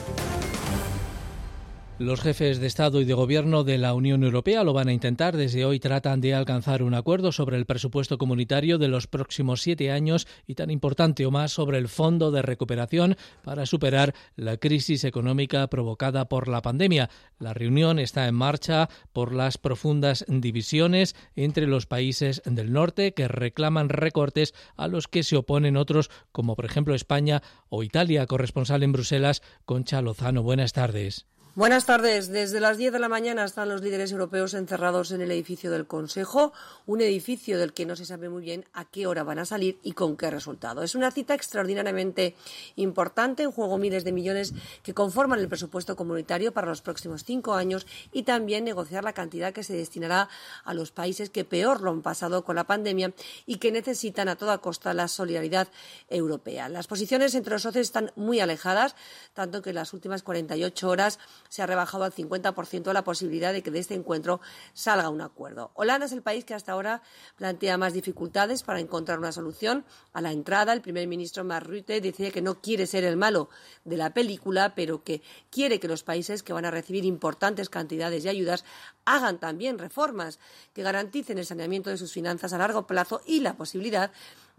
Los jefes de Estado y de Gobierno de la Unión Europea lo van a intentar. Desde hoy tratan de alcanzar un acuerdo sobre el presupuesto comunitario de los próximos siete años y, tan importante o más, sobre el fondo de recuperación para superar la crisis económica provocada por la pandemia. La reunión está en marcha por las profundas divisiones entre los países del norte que reclaman recortes a los que se oponen otros, como por ejemplo España o Italia. Corresponsal en Bruselas, Concha Lozano. Buenas tardes. Buenas tardes. Desde las 10 de la mañana están los líderes europeos encerrados en el edificio del Consejo, un edificio del que no se sabe muy bien a qué hora van a salir y con qué resultado. Es una cita extraordinariamente importante, en juego miles de millones que conforman el presupuesto comunitario para los próximos cinco años y también negociar la cantidad que se destinará a los países que peor lo han pasado con la pandemia y que necesitan a toda costa la solidaridad europea. Las posiciones entre los socios están muy alejadas, tanto que en las últimas 48 horas se ha rebajado al 50% la posibilidad de que de este encuentro salga un acuerdo. Holanda es el país que hasta ahora plantea más dificultades para encontrar una solución. A la entrada, el primer ministro Mark Rutte decía que no quiere ser el malo de la película, pero que quiere que los países que van a recibir importantes cantidades de ayudas hagan también reformas que garanticen el saneamiento de sus finanzas a largo plazo y la posibilidad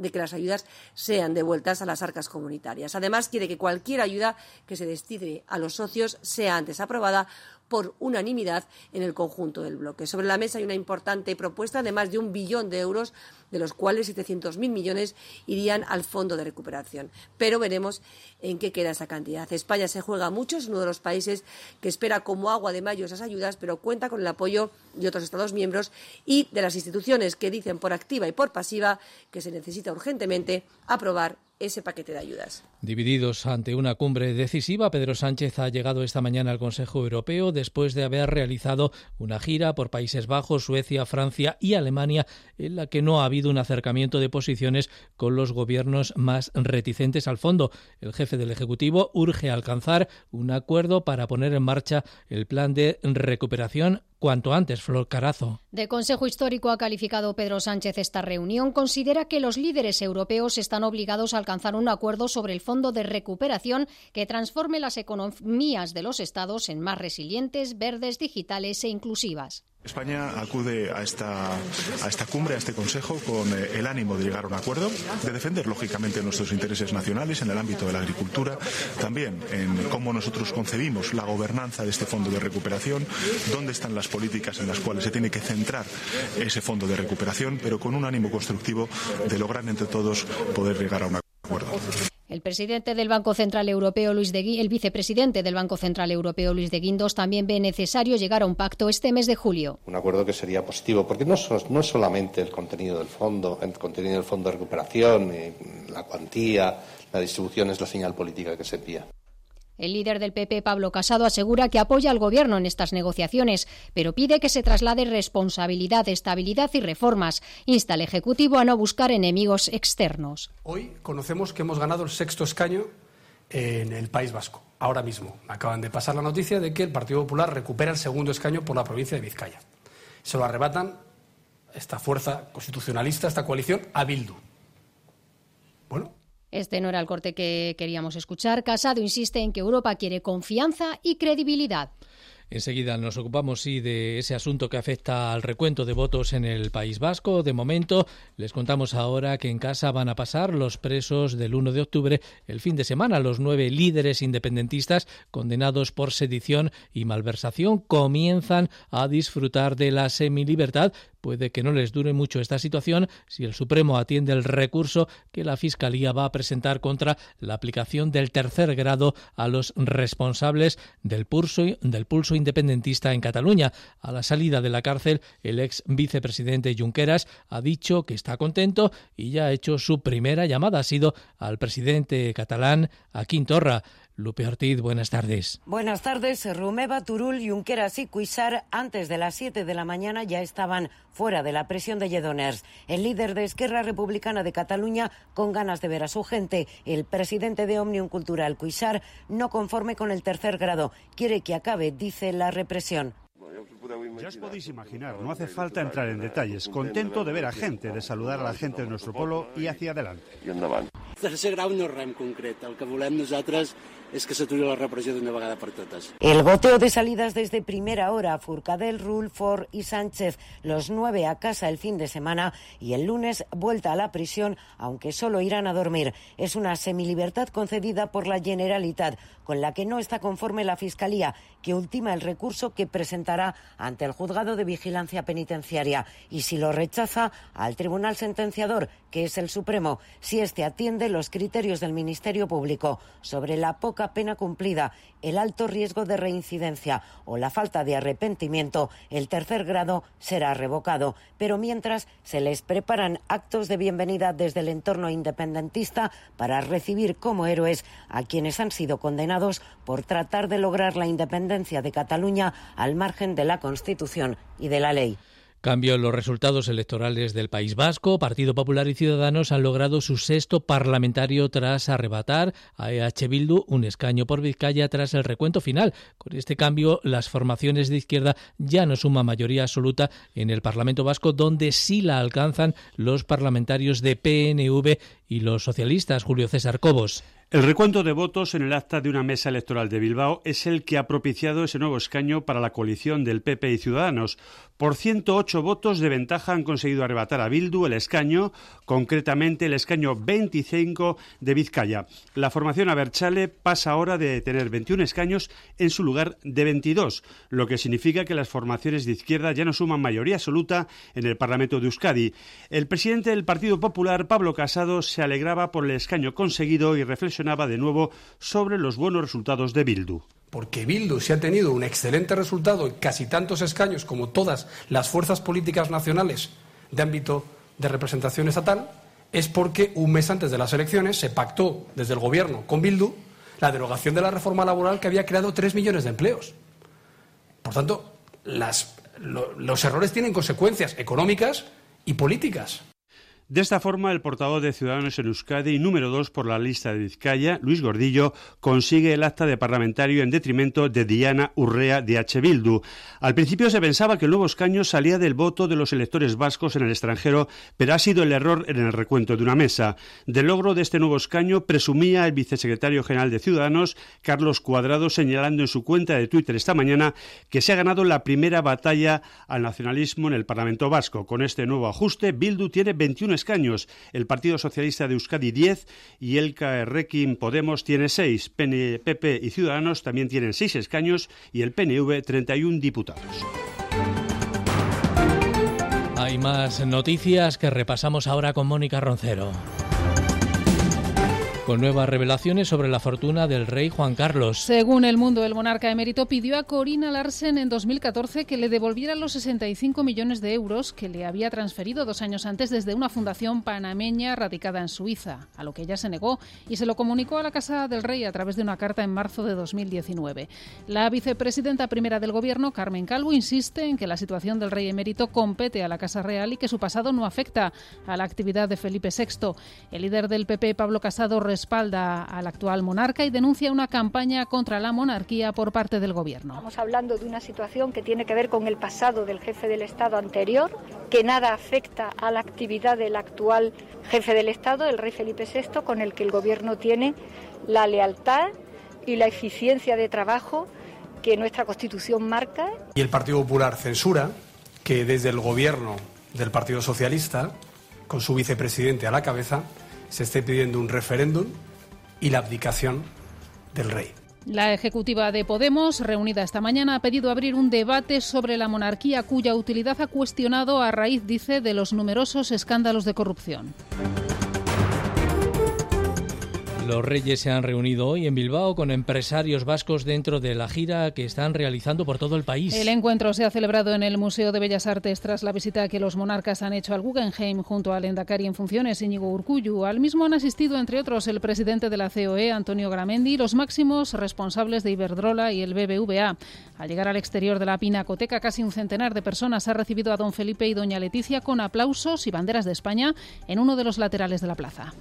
de que las ayudas sean devueltas a las arcas comunitarias. Además, quiere que cualquier ayuda que se destine a los socios sea antes aprobada por unanimidad en el conjunto del bloque. Sobre la mesa hay una importante propuesta de más de un billón de euros, de los cuales 700.000 millones irían al fondo de recuperación. Pero veremos en qué queda esa cantidad. España se juega mucho, es uno de los países que espera como agua de mayo esas ayudas, pero cuenta con el apoyo de otros Estados miembros y de las instituciones que dicen por activa y por pasiva que se necesita urgentemente aprobar ese paquete de ayudas. Divididos ante una cumbre decisiva, Pedro Sánchez ha llegado esta mañana al Consejo Europeo después de haber realizado una gira por Países Bajos, Suecia, Francia y Alemania en la que no ha habido un acercamiento de posiciones con los gobiernos más reticentes al fondo. El jefe del Ejecutivo urge alcanzar un acuerdo para poner en marcha el plan de recuperación cuanto antes, Flor Carazo. De Consejo Histórico ha calificado Pedro Sánchez esta reunión. Considera que los líderes europeos están obligados a alcanzar un acuerdo sobre el fondo de recuperación que transforme las economías de los estados en más resilientes, verdes, digitales e inclusivas. España acude a esta, a esta cumbre, a este Consejo, con eh, el ánimo de llegar a un acuerdo, de defender lógicamente nuestros intereses nacionales en el ámbito de la agricultura, también en cómo nosotros concebimos la gobernanza de este fondo de recuperación, dónde están las políticas en las cuales se tiene que centrar ese fondo de recuperación, pero con un ánimo constructivo de lograr entre todos poder llegar a un acuerdo. El presidente del Banco Central Europeo, Luis de el vicepresidente del Banco Central Europeo, Luis de Guindos, también ve necesario llegar a un pacto este mes de julio. Un acuerdo que sería positivo, porque no, no es solamente el contenido del fondo, el contenido del fondo de recuperación, eh, la cuantía, la distribución es la señal política que se envía. El líder del PP, Pablo Casado, asegura que apoya al Gobierno en estas negociaciones, pero pide que se traslade responsabilidad, estabilidad y reformas. Insta al Ejecutivo a no buscar enemigos externos. Hoy conocemos que hemos ganado el sexto escaño en el País Vasco. Ahora mismo acaban de pasar la noticia de que el Partido Popular recupera el segundo escaño por la provincia de Vizcaya. Se lo arrebatan esta fuerza constitucionalista, esta coalición, a Bildu. Bueno, este no era el corte que queríamos escuchar. Casado insiste en que Europa quiere confianza y credibilidad. Enseguida nos ocupamos sí de ese asunto que afecta al recuento de votos en el País Vasco. De momento, les contamos ahora que en casa van a pasar los presos del 1 de octubre el fin de semana. Los nueve líderes independentistas condenados por sedición y malversación comienzan a disfrutar de la semilibertad Puede que no les dure mucho esta situación si el Supremo atiende el recurso que la Fiscalía va a presentar contra la aplicación del tercer grado a los responsables del pulso, del pulso independentista en Cataluña. A la salida de la cárcel, el ex vicepresidente Junqueras ha dicho que está contento y ya ha hecho su primera llamada. Ha sido al presidente catalán, a Quintorra. Lupe Ortiz, buenas tardes. Buenas tardes. Rumeva, Turul, Junqueras y Cuisar, antes de las 7 de la mañana ya estaban fuera de la presión de Lledoners. El líder de Esquerra Republicana de Cataluña, con ganas de ver a su gente, el presidente de Omnium Cultural, Cuisar, no conforme con el tercer grado, quiere que acabe, dice, la represión. Ya os podéis imaginar, no hace falta entrar en detalles. Contento de ver a gente, de saludar a la gente de nuestro pueblo y hacia adelante. Tercer grau no rem concret. El que volem nosaltres es que s'aturi la repressió d'una vegada per totes. El goteo de salidas desde primera hora, Furcadell, Rulford y Sánchez, los nueve a casa el fin de semana y el lunes vuelta a la prisión, aunque solo irán a dormir. Es una semilibertad concedida por la Generalitat, con la que no está conforme la Fiscalía, que ultima el recurso que presentará ante el Juzgado de Vigilancia Penitenciaria y si lo rechaza al Tribunal Sentenciador, que es el Supremo, si éste atiende los criterios del Ministerio Público sobre la poca pena cumplida, el alto riesgo de reincidencia o la falta de arrepentimiento, el tercer grado será revocado. Pero mientras se les preparan actos de bienvenida desde el entorno independentista para recibir como héroes a quienes han sido condenados por tratar de lograr la independencia de Cataluña al margen de la Constitución y de la ley. Cambio en los resultados electorales del País Vasco. Partido Popular y Ciudadanos han logrado su sexto parlamentario tras arrebatar a EH Bildu un escaño por Vizcaya tras el recuento final. Con este cambio, las formaciones de izquierda ya no suman mayoría absoluta en el Parlamento Vasco, donde sí la alcanzan los parlamentarios de PNV y los socialistas. Julio César Cobos. El recuento de votos en el acta de una mesa electoral de Bilbao es el que ha propiciado ese nuevo escaño para la coalición del PP y Ciudadanos. Por 108 votos de ventaja han conseguido arrebatar a Bildu el escaño, concretamente el escaño 25 de Vizcaya. La formación Aberchale pasa ahora de tener 21 escaños en su lugar de 22, lo que significa que las formaciones de izquierda ya no suman mayoría absoluta en el Parlamento de Euskadi. El presidente del Partido Popular, Pablo Casado, se alegraba por el escaño conseguido y reflexionaba de nuevo sobre los buenos resultados de Bildu porque Bildu se ha tenido un excelente resultado y casi tantos escaños como todas las fuerzas políticas nacionales de ámbito de representación estatal, es porque un mes antes de las elecciones se pactó desde el Gobierno con Bildu la derogación de la reforma laboral que había creado tres millones de empleos. Por tanto, los errores tienen consecuencias económicas y políticas. De esta forma, el portavoz de Ciudadanos en Euskadi, número dos por la lista de Vizcaya, Luis Gordillo, consigue el acta de parlamentario en detrimento de Diana Urrea de H. Bildu. Al principio se pensaba que el nuevo escaño salía del voto de los electores vascos en el extranjero, pero ha sido el error en el recuento de una mesa. Del logro de este nuevo escaño presumía el vicesecretario general de Ciudadanos, Carlos Cuadrado, señalando en su cuenta de Twitter esta mañana que se ha ganado la primera batalla al nacionalismo en el Parlamento vasco. Con este nuevo ajuste, Bildu tiene 21 escaños, el Partido Socialista de Euskadi 10 y el Requiem Podemos tiene 6. PP y Ciudadanos también tienen 6 escaños y el PNV 31 diputados. Hay más noticias que repasamos ahora con Mónica Roncero con nuevas revelaciones sobre la fortuna del rey Juan Carlos. Según El Mundo, el monarca emérito pidió a Corina Larsen en 2014 que le devolviera los 65 millones de euros que le había transferido dos años antes desde una fundación panameña radicada en Suiza, a lo que ella se negó y se lo comunicó a la Casa del Rey a través de una carta en marzo de 2019. La vicepresidenta primera del Gobierno, Carmen Calvo, insiste en que la situación del rey emérito compete a la Casa Real y que su pasado no afecta a la actividad de Felipe VI. El líder del PP, Pablo Casado, respalda al actual monarca y denuncia una campaña contra la monarquía por parte del gobierno. Estamos hablando de una situación que tiene que ver con el pasado del jefe del Estado anterior, que nada afecta a la actividad del actual jefe del Estado, el rey Felipe VI, con el que el gobierno tiene la lealtad y la eficiencia de trabajo que nuestra Constitución marca. Y el Partido Popular censura que desde el gobierno del Partido Socialista, con su vicepresidente a la cabeza, se esté pidiendo un referéndum y la abdicación del rey. La ejecutiva de Podemos, reunida esta mañana, ha pedido abrir un debate sobre la monarquía cuya utilidad ha cuestionado a raíz, dice, de los numerosos escándalos de corrupción. Los Reyes se han reunido hoy en Bilbao con empresarios vascos dentro de la gira que están realizando por todo el país. El encuentro se ha celebrado en el Museo de Bellas Artes tras la visita que los monarcas han hecho al Guggenheim junto al Endacari en funciones Íñigo Urcuyu. Al mismo han asistido, entre otros, el presidente de la COE, Antonio Gramendi, los máximos responsables de Iberdrola y el BBVA. Al llegar al exterior de la Pinacoteca, casi un centenar de personas ha recibido a don Felipe y doña Leticia con aplausos y banderas de España en uno de los laterales de la plaza.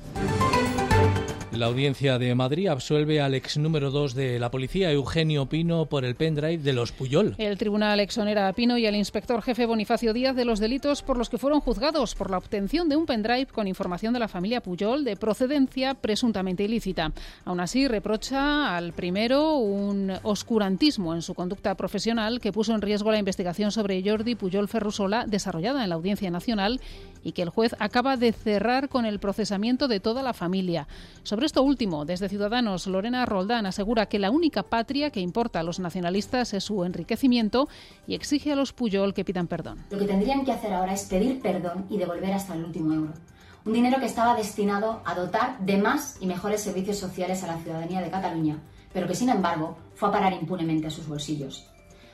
La audiencia de Madrid absuelve al ex número 2 de la policía, Eugenio Pino, por el pendrive de los Puyol. El tribunal exonera a Pino y al inspector jefe Bonifacio Díaz de los delitos por los que fueron juzgados por la obtención de un pendrive con información de la familia Puyol de procedencia presuntamente ilícita. Aún así, reprocha al primero un oscurantismo en su conducta profesional que puso en riesgo la investigación sobre Jordi Puyol Ferrusola desarrollada en la Audiencia Nacional y que el juez acaba de cerrar con el procesamiento de toda la familia. Sobre esto último, desde Ciudadanos, Lorena Roldán asegura que la única patria que importa a los nacionalistas es su enriquecimiento y exige a los Puyol que pidan perdón. Lo que tendrían que hacer ahora es pedir perdón y devolver hasta el último euro. Un dinero que estaba destinado a dotar de más y mejores servicios sociales a la ciudadanía de Cataluña, pero que sin embargo fue a parar impunemente a sus bolsillos.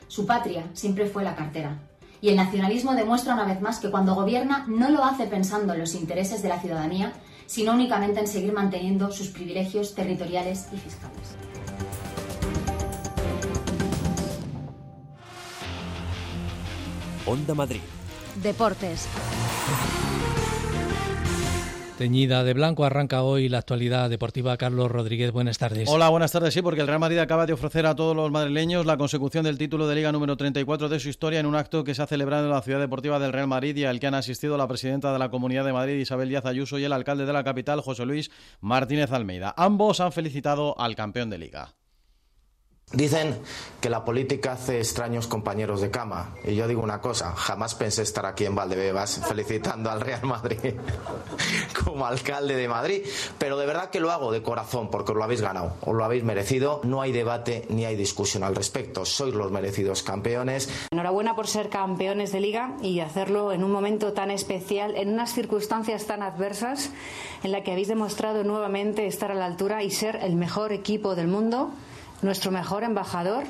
Su patria siempre fue la cartera, y el nacionalismo demuestra una vez más que cuando gobierna no lo hace pensando en los intereses de la ciudadanía, sino únicamente en seguir manteniendo sus privilegios territoriales y fiscales. Onda Madrid. Deportes. Teñida de blanco arranca hoy la actualidad deportiva. Carlos Rodríguez, buenas tardes. Hola, buenas tardes. Sí, porque el Real Madrid acaba de ofrecer a todos los madrileños la consecución del título de Liga número 34 de su historia en un acto que se ha celebrado en la ciudad deportiva del Real Madrid y al que han asistido la presidenta de la Comunidad de Madrid, Isabel Díaz Ayuso, y el alcalde de la capital, José Luis Martínez Almeida. Ambos han felicitado al campeón de Liga. Dicen que la política hace extraños compañeros de cama. Y yo digo una cosa, jamás pensé estar aquí en Valdebebas felicitando al Real Madrid como alcalde de Madrid. Pero de verdad que lo hago de corazón porque os lo habéis ganado, os lo habéis merecido. No hay debate ni hay discusión al respecto. Sois los merecidos campeones. Enhorabuena por ser campeones de liga y hacerlo en un momento tan especial, en unas circunstancias tan adversas, en la que habéis demostrado nuevamente estar a la altura y ser el mejor equipo del mundo nuestro mejor embajador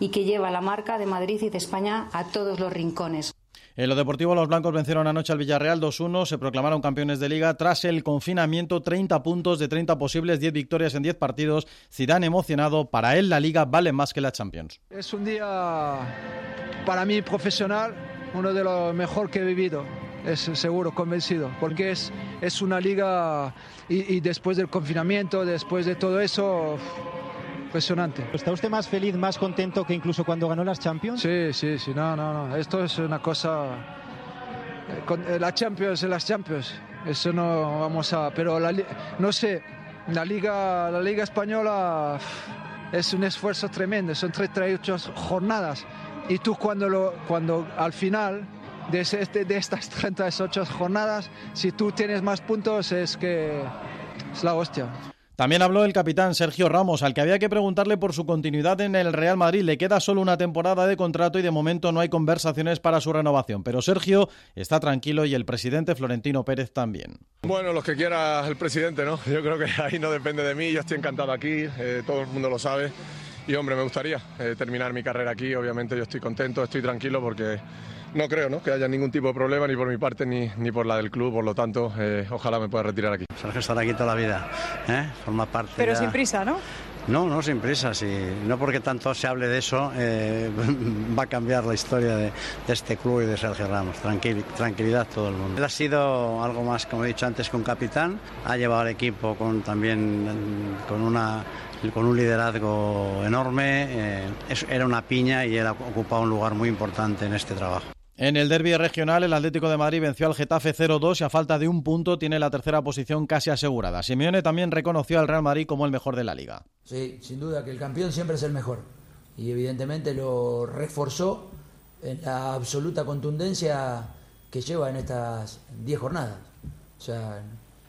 y que lleva la marca de Madrid y de España a todos los rincones. En lo deportivo, los blancos vencieron anoche al Villarreal 2-1, se proclamaron campeones de liga tras el confinamiento, 30 puntos de 30 posibles, 10 victorias en 10 partidos. Zidane emocionado, para él la liga vale más que la Champions. Es un día para mí profesional, uno de los mejores que he vivido es seguro, convencido, porque es, es una liga y, y, después del confinamiento, después de todo eso, impresionante. ¿Está usted más feliz, más contento que incluso cuando ganó las Champions? Sí, sí, sí, no, no, no, esto es una cosa... La Champions es las Champions, eso no vamos a... Pero la, no sé, la liga, la liga española es un esfuerzo tremendo, son 38 jornadas y tú cuando, lo, cuando al final de, este, de estas 38 jornadas, si tú tienes más puntos es que es la hostia. También habló el capitán Sergio Ramos, al que había que preguntarle por su continuidad en el Real Madrid. Le queda solo una temporada de contrato y de momento no hay conversaciones para su renovación. Pero Sergio está tranquilo y el presidente Florentino Pérez también. Bueno, lo que quiera el presidente, ¿no? Yo creo que ahí no depende de mí. Yo estoy encantado aquí, eh, todo el mundo lo sabe. Y hombre, me gustaría eh, terminar mi carrera aquí. Obviamente yo estoy contento, estoy tranquilo porque no creo ¿no? que haya ningún tipo de problema ni por mi parte ni, ni por la del club, por lo tanto, eh, ojalá me pueda retirar aquí. Sergio estará aquí toda la vida, ¿eh? forma parte. Pero ya... sin prisa, ¿no? No, no sin prisa, sí. no porque tanto se hable de eso eh, va a cambiar la historia de, de, este club y de Sergio Ramos. Tranquil, tranquilidad todo el mundo. Él ha sido algo más, como he dicho antes, que un capitán. Ha llevado al equipo con también con una con un liderazgo enorme. Eh, era una piña y él ha ocupado un lugar muy importante en este trabajo. En el derby regional, el Atlético de Madrid venció al Getafe 0-2 y a falta de un punto tiene la tercera posición casi asegurada. Simeone también reconoció al Real Madrid como el mejor de la liga. Sí, sin duda que el campeón siempre es el mejor y evidentemente lo reforzó en la absoluta contundencia que lleva en estas 10 jornadas. O sea,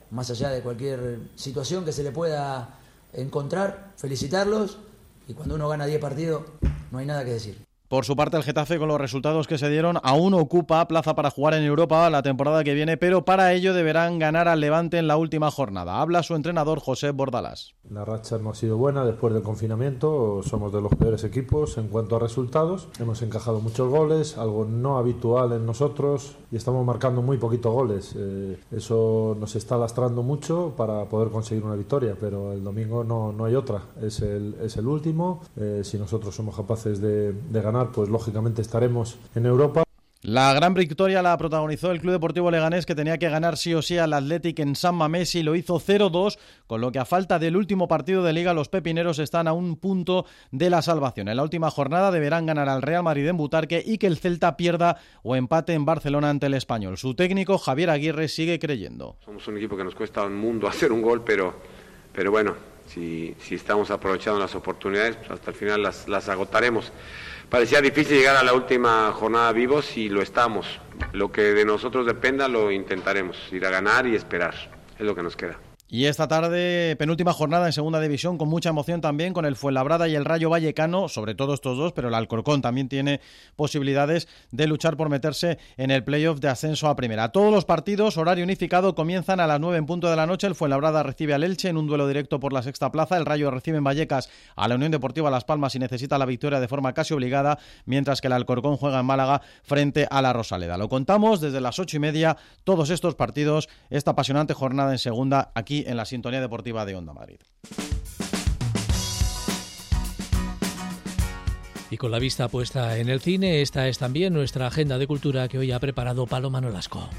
más allá de cualquier situación que se le pueda encontrar, felicitarlos y cuando uno gana 10 partidos no hay nada que decir. Por su parte, el Getafe, con los resultados que se dieron, aún ocupa plaza para jugar en Europa la temporada que viene, pero para ello deberán ganar al Levante en la última jornada. Habla su entrenador José Bordalás. La racha no ha sido buena después del confinamiento, somos de los peores equipos en cuanto a resultados. Hemos encajado muchos goles, algo no habitual en nosotros, y estamos marcando muy poquitos goles. Eh, eso nos está lastrando mucho para poder conseguir una victoria, pero el domingo no, no hay otra. Es el, es el último. Eh, si nosotros somos capaces de, de ganar, pues lógicamente estaremos en Europa. La gran victoria la protagonizó el Club Deportivo Leganés que tenía que ganar sí o sí al Athletic en San Mamés y lo hizo 0-2, con lo que a falta del último partido de liga los pepineros están a un punto de la salvación. En la última jornada deberán ganar al Real Madrid en Butarque y que el Celta pierda o empate en Barcelona ante el Español. Su técnico Javier Aguirre sigue creyendo. Somos un equipo que nos cuesta un mundo hacer un gol, pero, pero bueno, si, si estamos aprovechando las oportunidades, pues hasta el final las, las agotaremos. Parecía difícil llegar a la última jornada vivos y lo estamos. Lo que de nosotros dependa lo intentaremos, ir a ganar y esperar. Es lo que nos queda. Y esta tarde, penúltima jornada en segunda división, con mucha emoción también, con el Fuenlabrada y el Rayo Vallecano, sobre todo estos dos, pero el Alcorcón también tiene posibilidades de luchar por meterse en el playoff de ascenso a primera. Todos los partidos, horario unificado, comienzan a las 9 en punto de la noche. El Fuenlabrada recibe al Elche en un duelo directo por la sexta plaza. El Rayo recibe en Vallecas a la Unión Deportiva Las Palmas y necesita la victoria de forma casi obligada, mientras que el Alcorcón juega en Málaga frente a la Rosaleda. Lo contamos desde las ocho y media, todos estos partidos, esta apasionante jornada en segunda aquí en la sintonía deportiva de Onda Madrid. Y con la vista puesta en el cine, esta es también nuestra agenda de cultura que hoy ha preparado Paloma Nolasco.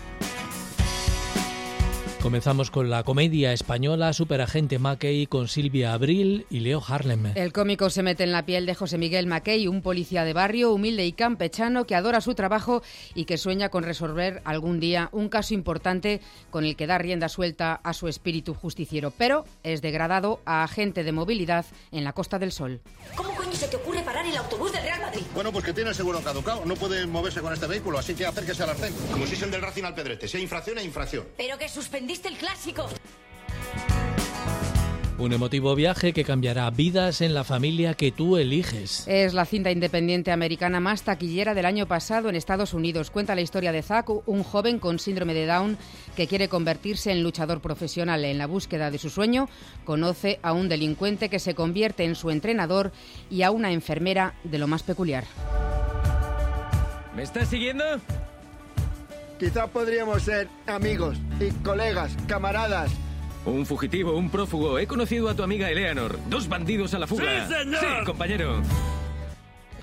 Comenzamos con la comedia española Superagente Mackey con Silvia Abril y Leo Harlem. El cómico se mete en la piel de José Miguel Mackey, un policía de barrio humilde y campechano que adora su trabajo y que sueña con resolver algún día un caso importante con el que da rienda suelta a su espíritu justiciero, pero es degradado a agente de movilidad en la Costa del Sol. ¿Cómo coño se te ocurre parar el autobús del Real Madrid? Bueno, pues que tiene el seguro caducado, no puede moverse con este vehículo, así que acérquese al arcén. Como si es el del Racing al Pedrete, si hay infracción, hay infracción. Pero que el clásico. Un emotivo viaje que cambiará vidas en la familia que tú eliges. Es la cinta independiente americana más taquillera del año pasado en Estados Unidos. Cuenta la historia de Zack, un joven con síndrome de Down que quiere convertirse en luchador profesional. En la búsqueda de su sueño, conoce a un delincuente que se convierte en su entrenador y a una enfermera de lo más peculiar. ¿Me estás siguiendo? Quizá podríamos ser amigos y colegas, camaradas. Un fugitivo, un prófugo. He conocido a tu amiga Eleanor. Dos bandidos a la fuga. ¡Sí, señor! Sí, compañero.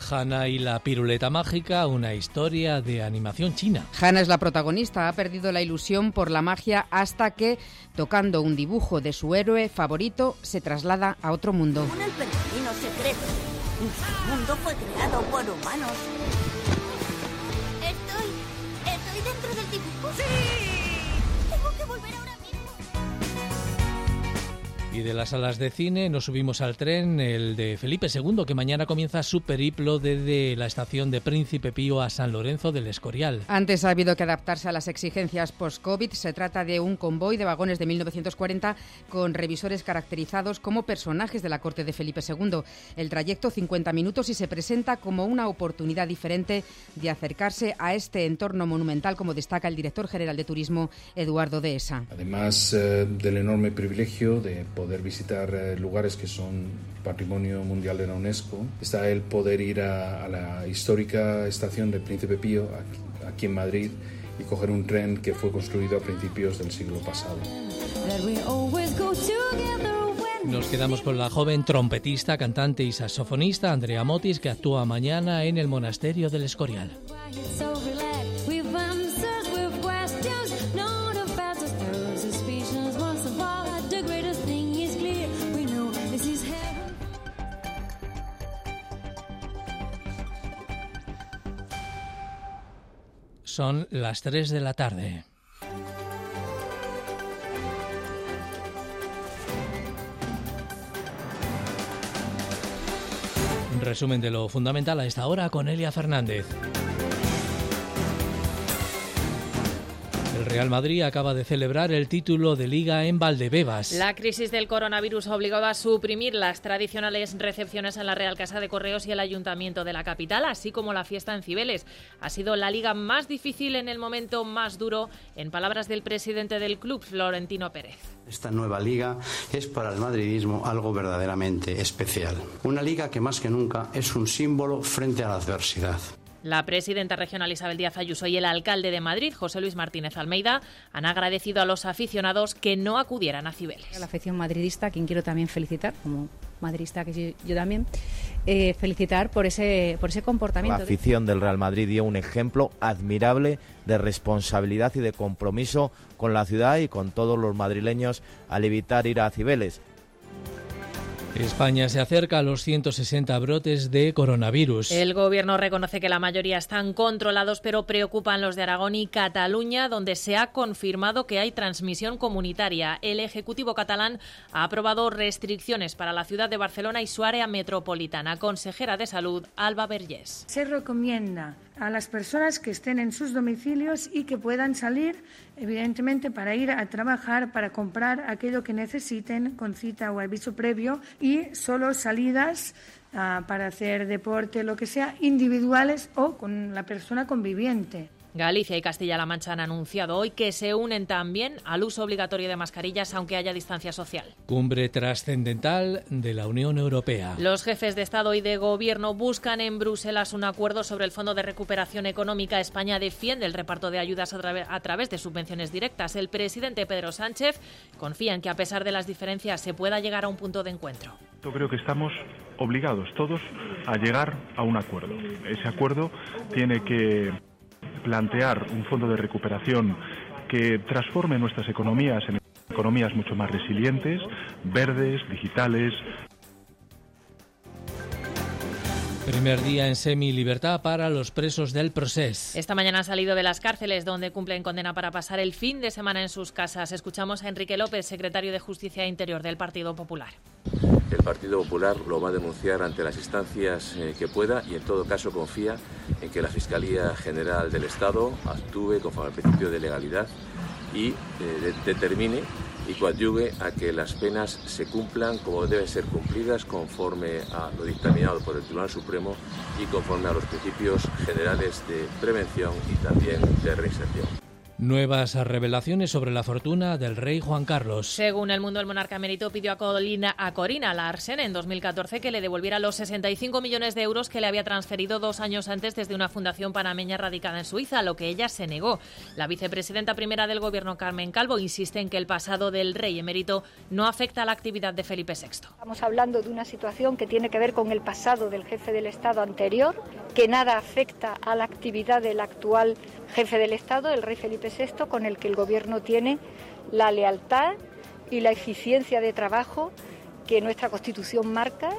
Hanna y la piruleta mágica, una historia de animación china. Hanna es la protagonista, ha perdido la ilusión por la magia hasta que, tocando un dibujo de su héroe favorito, se traslada a otro mundo. Un secreto. Nuestro mundo fue creado por humanos. Y de las salas de cine nos subimos al tren, el de Felipe II, que mañana comienza su periplo desde la estación de Príncipe Pío a San Lorenzo del Escorial. Antes ha habido que adaptarse a las exigencias post-COVID. Se trata de un convoy de vagones de 1940 con revisores caracterizados como personajes de la corte de Felipe II. El trayecto 50 minutos y se presenta como una oportunidad diferente de acercarse a este entorno monumental, como destaca el director general de turismo Eduardo Dehesa. Además eh, del enorme privilegio de poder visitar eh, lugares que son patrimonio mundial de la UNESCO, está el poder ir a, a la histórica estación del Príncipe Pío aquí, aquí en Madrid y coger un tren que fue construido a principios del siglo pasado. Nos quedamos con la joven trompetista, cantante y saxofonista Andrea Motis, que actúa mañana en el Monasterio del Escorial. Son las 3 de la tarde. Resumen de lo fundamental a esta hora con Elia Fernández. El Real Madrid acaba de celebrar el título de liga en Valdebebas. La crisis del coronavirus ha obligado a suprimir las tradicionales recepciones en la Real Casa de Correos y el Ayuntamiento de la capital, así como la fiesta en Cibeles. Ha sido la liga más difícil en el momento más duro, en palabras del presidente del club, Florentino Pérez. Esta nueva liga es para el madridismo algo verdaderamente especial. Una liga que más que nunca es un símbolo frente a la adversidad. La presidenta regional Isabel Díaz Ayuso y el alcalde de Madrid, José Luis Martínez Almeida, han agradecido a los aficionados que no acudieran a Cibeles. La afición madridista, a quien quiero también felicitar, como madridista que yo, yo también, eh, felicitar por ese, por ese comportamiento. La afición del Real Madrid dio un ejemplo admirable de responsabilidad y de compromiso con la ciudad y con todos los madrileños al evitar ir a Cibeles. España se acerca a los 160 brotes de coronavirus. El gobierno reconoce que la mayoría están controlados, pero preocupan los de Aragón y Cataluña, donde se ha confirmado que hay transmisión comunitaria. El Ejecutivo catalán ha aprobado restricciones para la ciudad de Barcelona y su área metropolitana. Consejera de Salud, Alba Vergés. Se recomienda a las personas que estén en sus domicilios y que puedan salir, evidentemente, para ir a trabajar, para comprar aquello que necesiten con cita o aviso previo y solo salidas uh, para hacer deporte, lo que sea, individuales o con la persona conviviente. Galicia y Castilla-La Mancha han anunciado hoy que se unen también al uso obligatorio de mascarillas aunque haya distancia social. Cumbre trascendental de la Unión Europea. Los jefes de Estado y de Gobierno buscan en Bruselas un acuerdo sobre el Fondo de Recuperación Económica. España defiende el reparto de ayudas a, tra a través de subvenciones directas. El presidente Pedro Sánchez confía en que a pesar de las diferencias se pueda llegar a un punto de encuentro. Yo creo que estamos obligados todos a llegar a un acuerdo. Ese acuerdo tiene que plantear un fondo de recuperación que transforme nuestras economías en economías mucho más resilientes, verdes, digitales. Primer día en semi-libertad para los presos del proceso. Esta mañana han salido de las cárceles donde cumplen condena para pasar el fin de semana en sus casas. Escuchamos a Enrique López, secretario de Justicia e Interior del Partido Popular. El Partido Popular lo va a denunciar ante las instancias eh, que pueda y en todo caso confía en que la Fiscalía General del Estado actúe conforme al principio de legalidad y eh, de determine y coadyuve a que las penas se cumplan como deben ser cumplidas conforme a lo dictaminado por el Tribunal Supremo y conforme a los principios generales de prevención y también de reinserción. Nuevas revelaciones sobre la fortuna del rey Juan Carlos. Según el mundo, el monarca emérito pidió a, Colina, a Corina Larsen en 2014 que le devolviera los 65 millones de euros que le había transferido dos años antes desde una fundación panameña radicada en Suiza, lo que ella se negó. La vicepresidenta primera del gobierno, Carmen Calvo, insiste en que el pasado del rey emérito no afecta a la actividad de Felipe VI. Estamos hablando de una situación que tiene que ver con el pasado del jefe del Estado anterior, que nada afecta a la actividad del actual jefe del Estado, el rey Felipe Con el que el Gobierno tiene la lealtad y la eficiencia de trabajo que nuestra Constitución marca.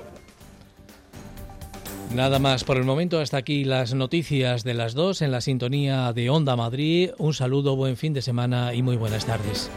Nada más por el momento, hasta aquí las noticias de las dos en la sintonía de Onda Madrid. Un saludo, buen fin de semana y muy buenas tardes.